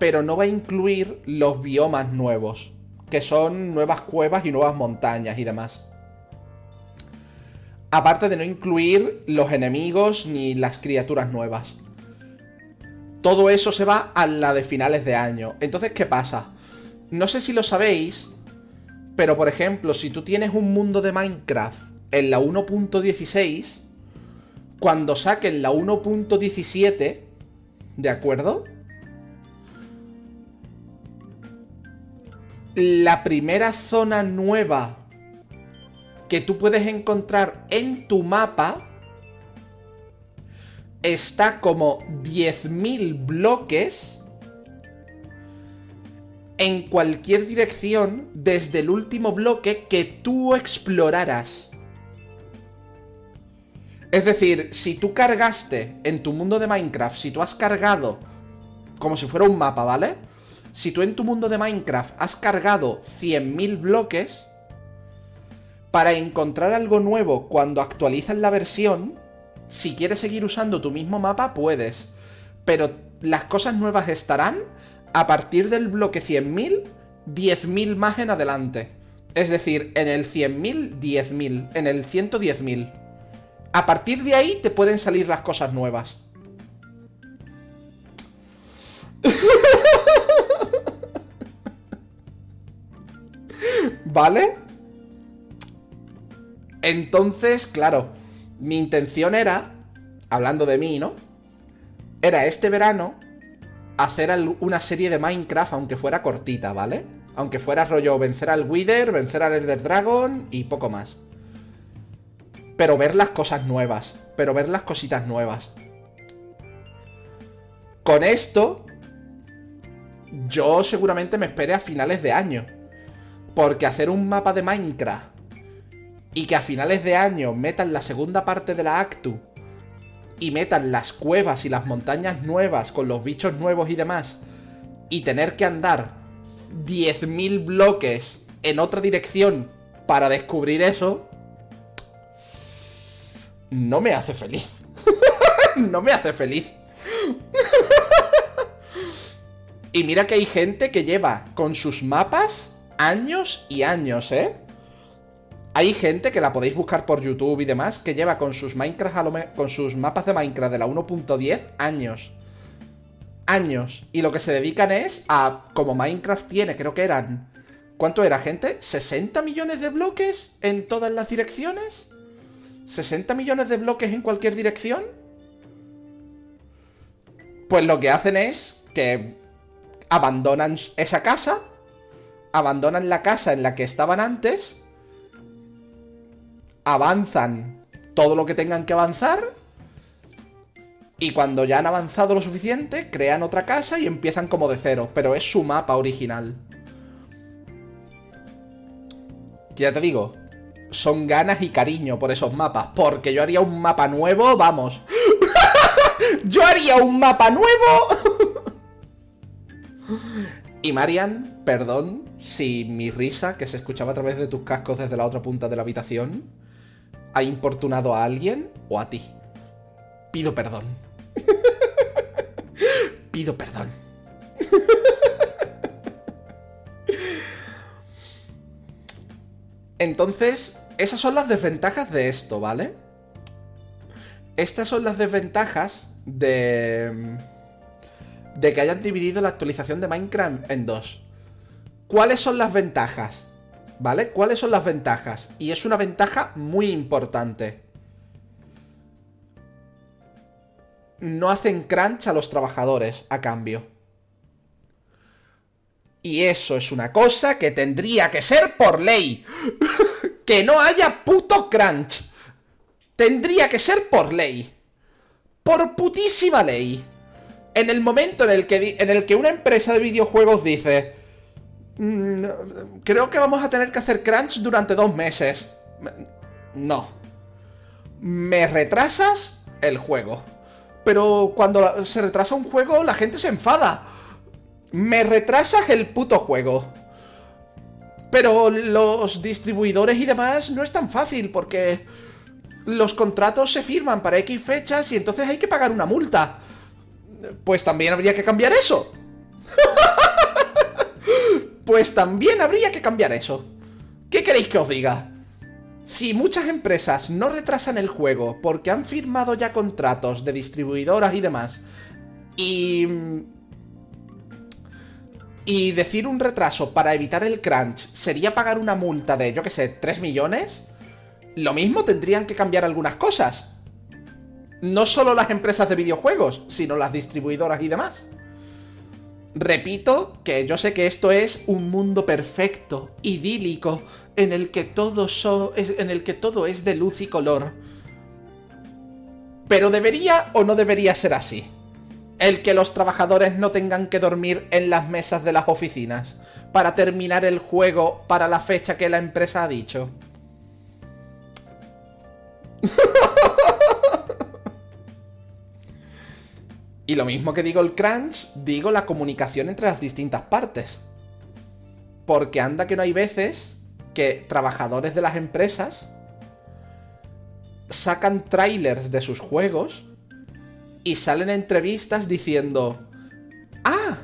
pero no va a incluir los biomas nuevos, que son nuevas cuevas y nuevas montañas y demás. Aparte de no incluir los enemigos ni las criaturas nuevas. Todo eso se va a la de finales de año. Entonces, ¿qué pasa? No sé si lo sabéis, pero por ejemplo, si tú tienes un mundo de Minecraft en la 1.16, cuando saquen la 1.17, ¿de acuerdo? La primera zona nueva que tú puedes encontrar en tu mapa está como 10.000 bloques en cualquier dirección desde el último bloque que tú exploraras. Es decir, si tú cargaste en tu mundo de Minecraft, si tú has cargado como si fuera un mapa, ¿vale? Si tú en tu mundo de Minecraft has cargado 100.000 bloques, para encontrar algo nuevo cuando actualizan la versión, si quieres seguir usando tu mismo mapa, puedes. Pero las cosas nuevas estarán a partir del bloque 100.000, 10.000 más en adelante. Es decir, en el 100.000, 10.000. En el 110.000. A partir de ahí te pueden salir las cosas nuevas. ¿Vale? Entonces, claro, mi intención era, hablando de mí, ¿no? Era este verano hacer una serie de Minecraft, aunque fuera cortita, ¿vale? Aunque fuera rollo vencer al Wither, vencer al Elder Dragon y poco más. Pero ver las cosas nuevas, pero ver las cositas nuevas. Con esto, yo seguramente me espere a finales de año. Porque hacer un mapa de Minecraft y que a finales de año metan la segunda parte de la Actu y metan las cuevas y las montañas nuevas con los bichos nuevos y demás y tener que andar 10.000 bloques en otra dirección para descubrir eso, no me hace feliz. no me hace feliz. y mira que hay gente que lleva con sus mapas años y años, ¿eh? Hay gente que la podéis buscar por YouTube y demás que lleva con sus Minecraft con sus mapas de Minecraft de la 1.10 años. años. Y lo que se dedican es a, como Minecraft tiene, creo que eran... ¿Cuánto era, gente? ¿60 millones de bloques en todas las direcciones? ¿60 millones de bloques en cualquier dirección? Pues lo que hacen es que abandonan esa casa, abandonan la casa en la que estaban antes, avanzan todo lo que tengan que avanzar y cuando ya han avanzado lo suficiente, crean otra casa y empiezan como de cero, pero es su mapa original. Ya te digo, son ganas y cariño por esos mapas, porque yo haría un mapa nuevo, vamos. yo haría un mapa nuevo. y Marian, perdón si mi risa, que se escuchaba a través de tus cascos desde la otra punta de la habitación, ha importunado a alguien o a ti. Pido perdón. Pido perdón. Entonces, esas son las desventajas de esto, ¿vale? Estas son las desventajas de... De que hayan dividido la actualización de Minecraft en dos. ¿Cuáles son las ventajas? ¿Vale? ¿Cuáles son las ventajas? Y es una ventaja muy importante. No hacen crunch a los trabajadores a cambio. Y eso es una cosa que tendría que ser por ley. que no haya puto crunch. Tendría que ser por ley. Por putísima ley. En el momento en el que, en el que una empresa de videojuegos dice... Mm, creo que vamos a tener que hacer crunch durante dos meses. No. Me retrasas el juego. Pero cuando se retrasa un juego, la gente se enfada me retrasas el puto juego. Pero los distribuidores y demás no es tan fácil porque los contratos se firman para X fechas y entonces hay que pagar una multa. Pues también habría que cambiar eso. pues también habría que cambiar eso. ¿Qué queréis que os diga? Si muchas empresas no retrasan el juego porque han firmado ya contratos de distribuidoras y demás, y y decir un retraso para evitar el crunch sería pagar una multa de, yo que sé, 3 millones. Lo mismo tendrían que cambiar algunas cosas. No solo las empresas de videojuegos, sino las distribuidoras y demás. Repito que yo sé que esto es un mundo perfecto, idílico, en el que todo, en el que todo es de luz y color. Pero debería o no debería ser así el que los trabajadores no tengan que dormir en las mesas de las oficinas para terminar el juego para la fecha que la empresa ha dicho. y lo mismo que digo el crunch, digo la comunicación entre las distintas partes. Porque anda que no hay veces que trabajadores de las empresas sacan trailers de sus juegos y salen entrevistas diciendo, ah,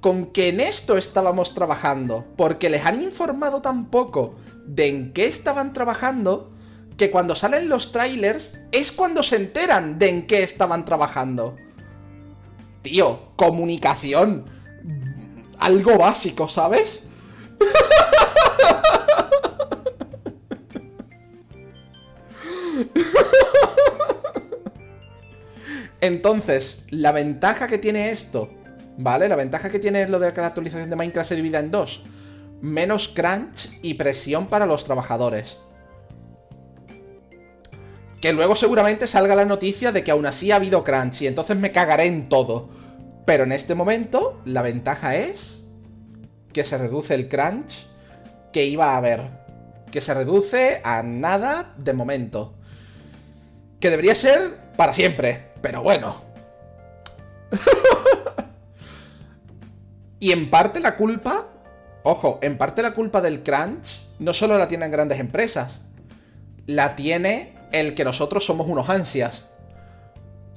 con que en esto estábamos trabajando, porque les han informado tan poco de en qué estaban trabajando, que cuando salen los trailers es cuando se enteran de en qué estaban trabajando. Tío, comunicación. Algo básico, ¿sabes? Entonces, la ventaja que tiene esto, ¿vale? La ventaja que tiene lo de que la actualización de Minecraft se divida en dos. Menos crunch y presión para los trabajadores. Que luego seguramente salga la noticia de que aún así ha habido crunch y entonces me cagaré en todo. Pero en este momento, la ventaja es que se reduce el crunch que iba a haber. Que se reduce a nada de momento. Que debería ser para siempre. Pero bueno. y en parte la culpa, ojo, en parte la culpa del crunch no solo la tienen grandes empresas, la tiene el que nosotros somos unos ansias.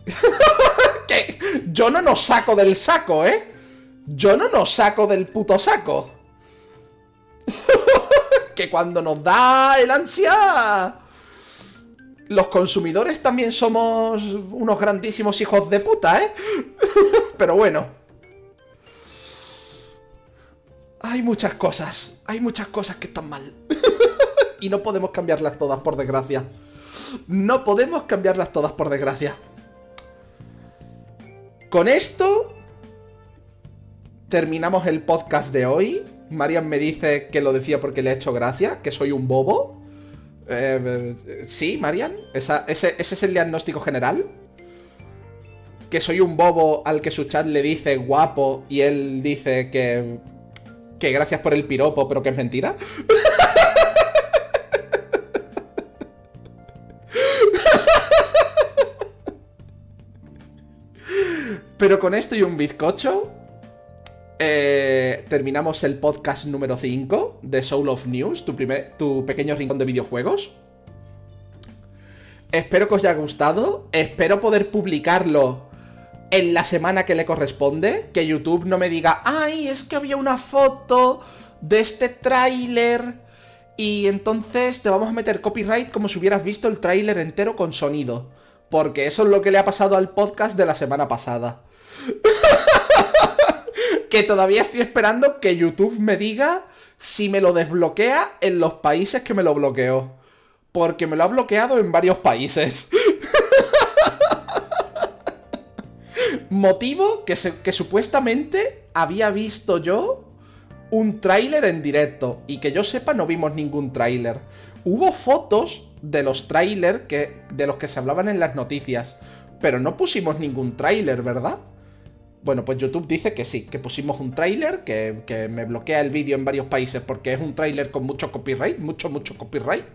que yo no nos saco del saco, ¿eh? Yo no nos saco del puto saco. que cuando nos da el ansia los consumidores también somos unos grandísimos hijos de puta, ¿eh? Pero bueno. Hay muchas cosas. Hay muchas cosas que están mal. y no podemos cambiarlas todas, por desgracia. No podemos cambiarlas todas, por desgracia. Con esto terminamos el podcast de hoy. Marian me dice que lo decía porque le ha hecho gracia, que soy un bobo. Eh, sí, Marian, ese, ese es el diagnóstico general que soy un bobo al que su chat le dice guapo y él dice que. que gracias por el piropo, pero que es mentira. Pero con esto y un bizcocho, eh, terminamos el podcast número 5 de Soul of News, tu, primer, tu pequeño rincón de videojuegos. Espero que os haya gustado, espero poder publicarlo en la semana que le corresponde, que YouTube no me diga, ay, es que había una foto de este tráiler y entonces te vamos a meter copyright como si hubieras visto el tráiler entero con sonido. Porque eso es lo que le ha pasado al podcast de la semana pasada. Que todavía estoy esperando que YouTube me diga si me lo desbloquea en los países que me lo bloqueó. Porque me lo ha bloqueado en varios países. Motivo que, que supuestamente había visto yo un tráiler en directo. Y que yo sepa no vimos ningún tráiler. Hubo fotos de los tráiler de los que se hablaban en las noticias. Pero no pusimos ningún tráiler, ¿verdad? Bueno, pues YouTube dice que sí, que pusimos un tráiler, que, que, me bloquea el vídeo en varios países porque es un tráiler con mucho copyright, mucho, mucho copyright.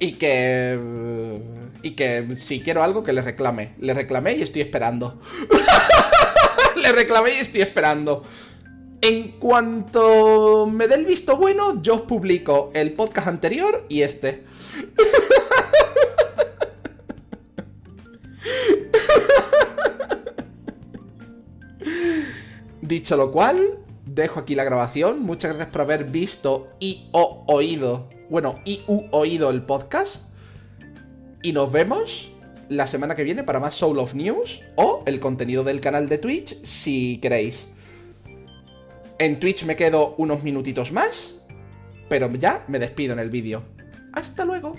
Y que. Y que si quiero algo, que le reclame. Le reclamé y estoy esperando. le reclamé y estoy esperando. En cuanto me dé el visto bueno, yo os publico el podcast anterior y este. Dicho lo cual, dejo aquí la grabación. Muchas gracias por haber visto y oído bueno, y u oído el podcast. Y nos vemos la semana que viene para más Soul of News o el contenido del canal de Twitch si queréis. En Twitch me quedo unos minutitos más, pero ya me despido en el vídeo. Hasta luego.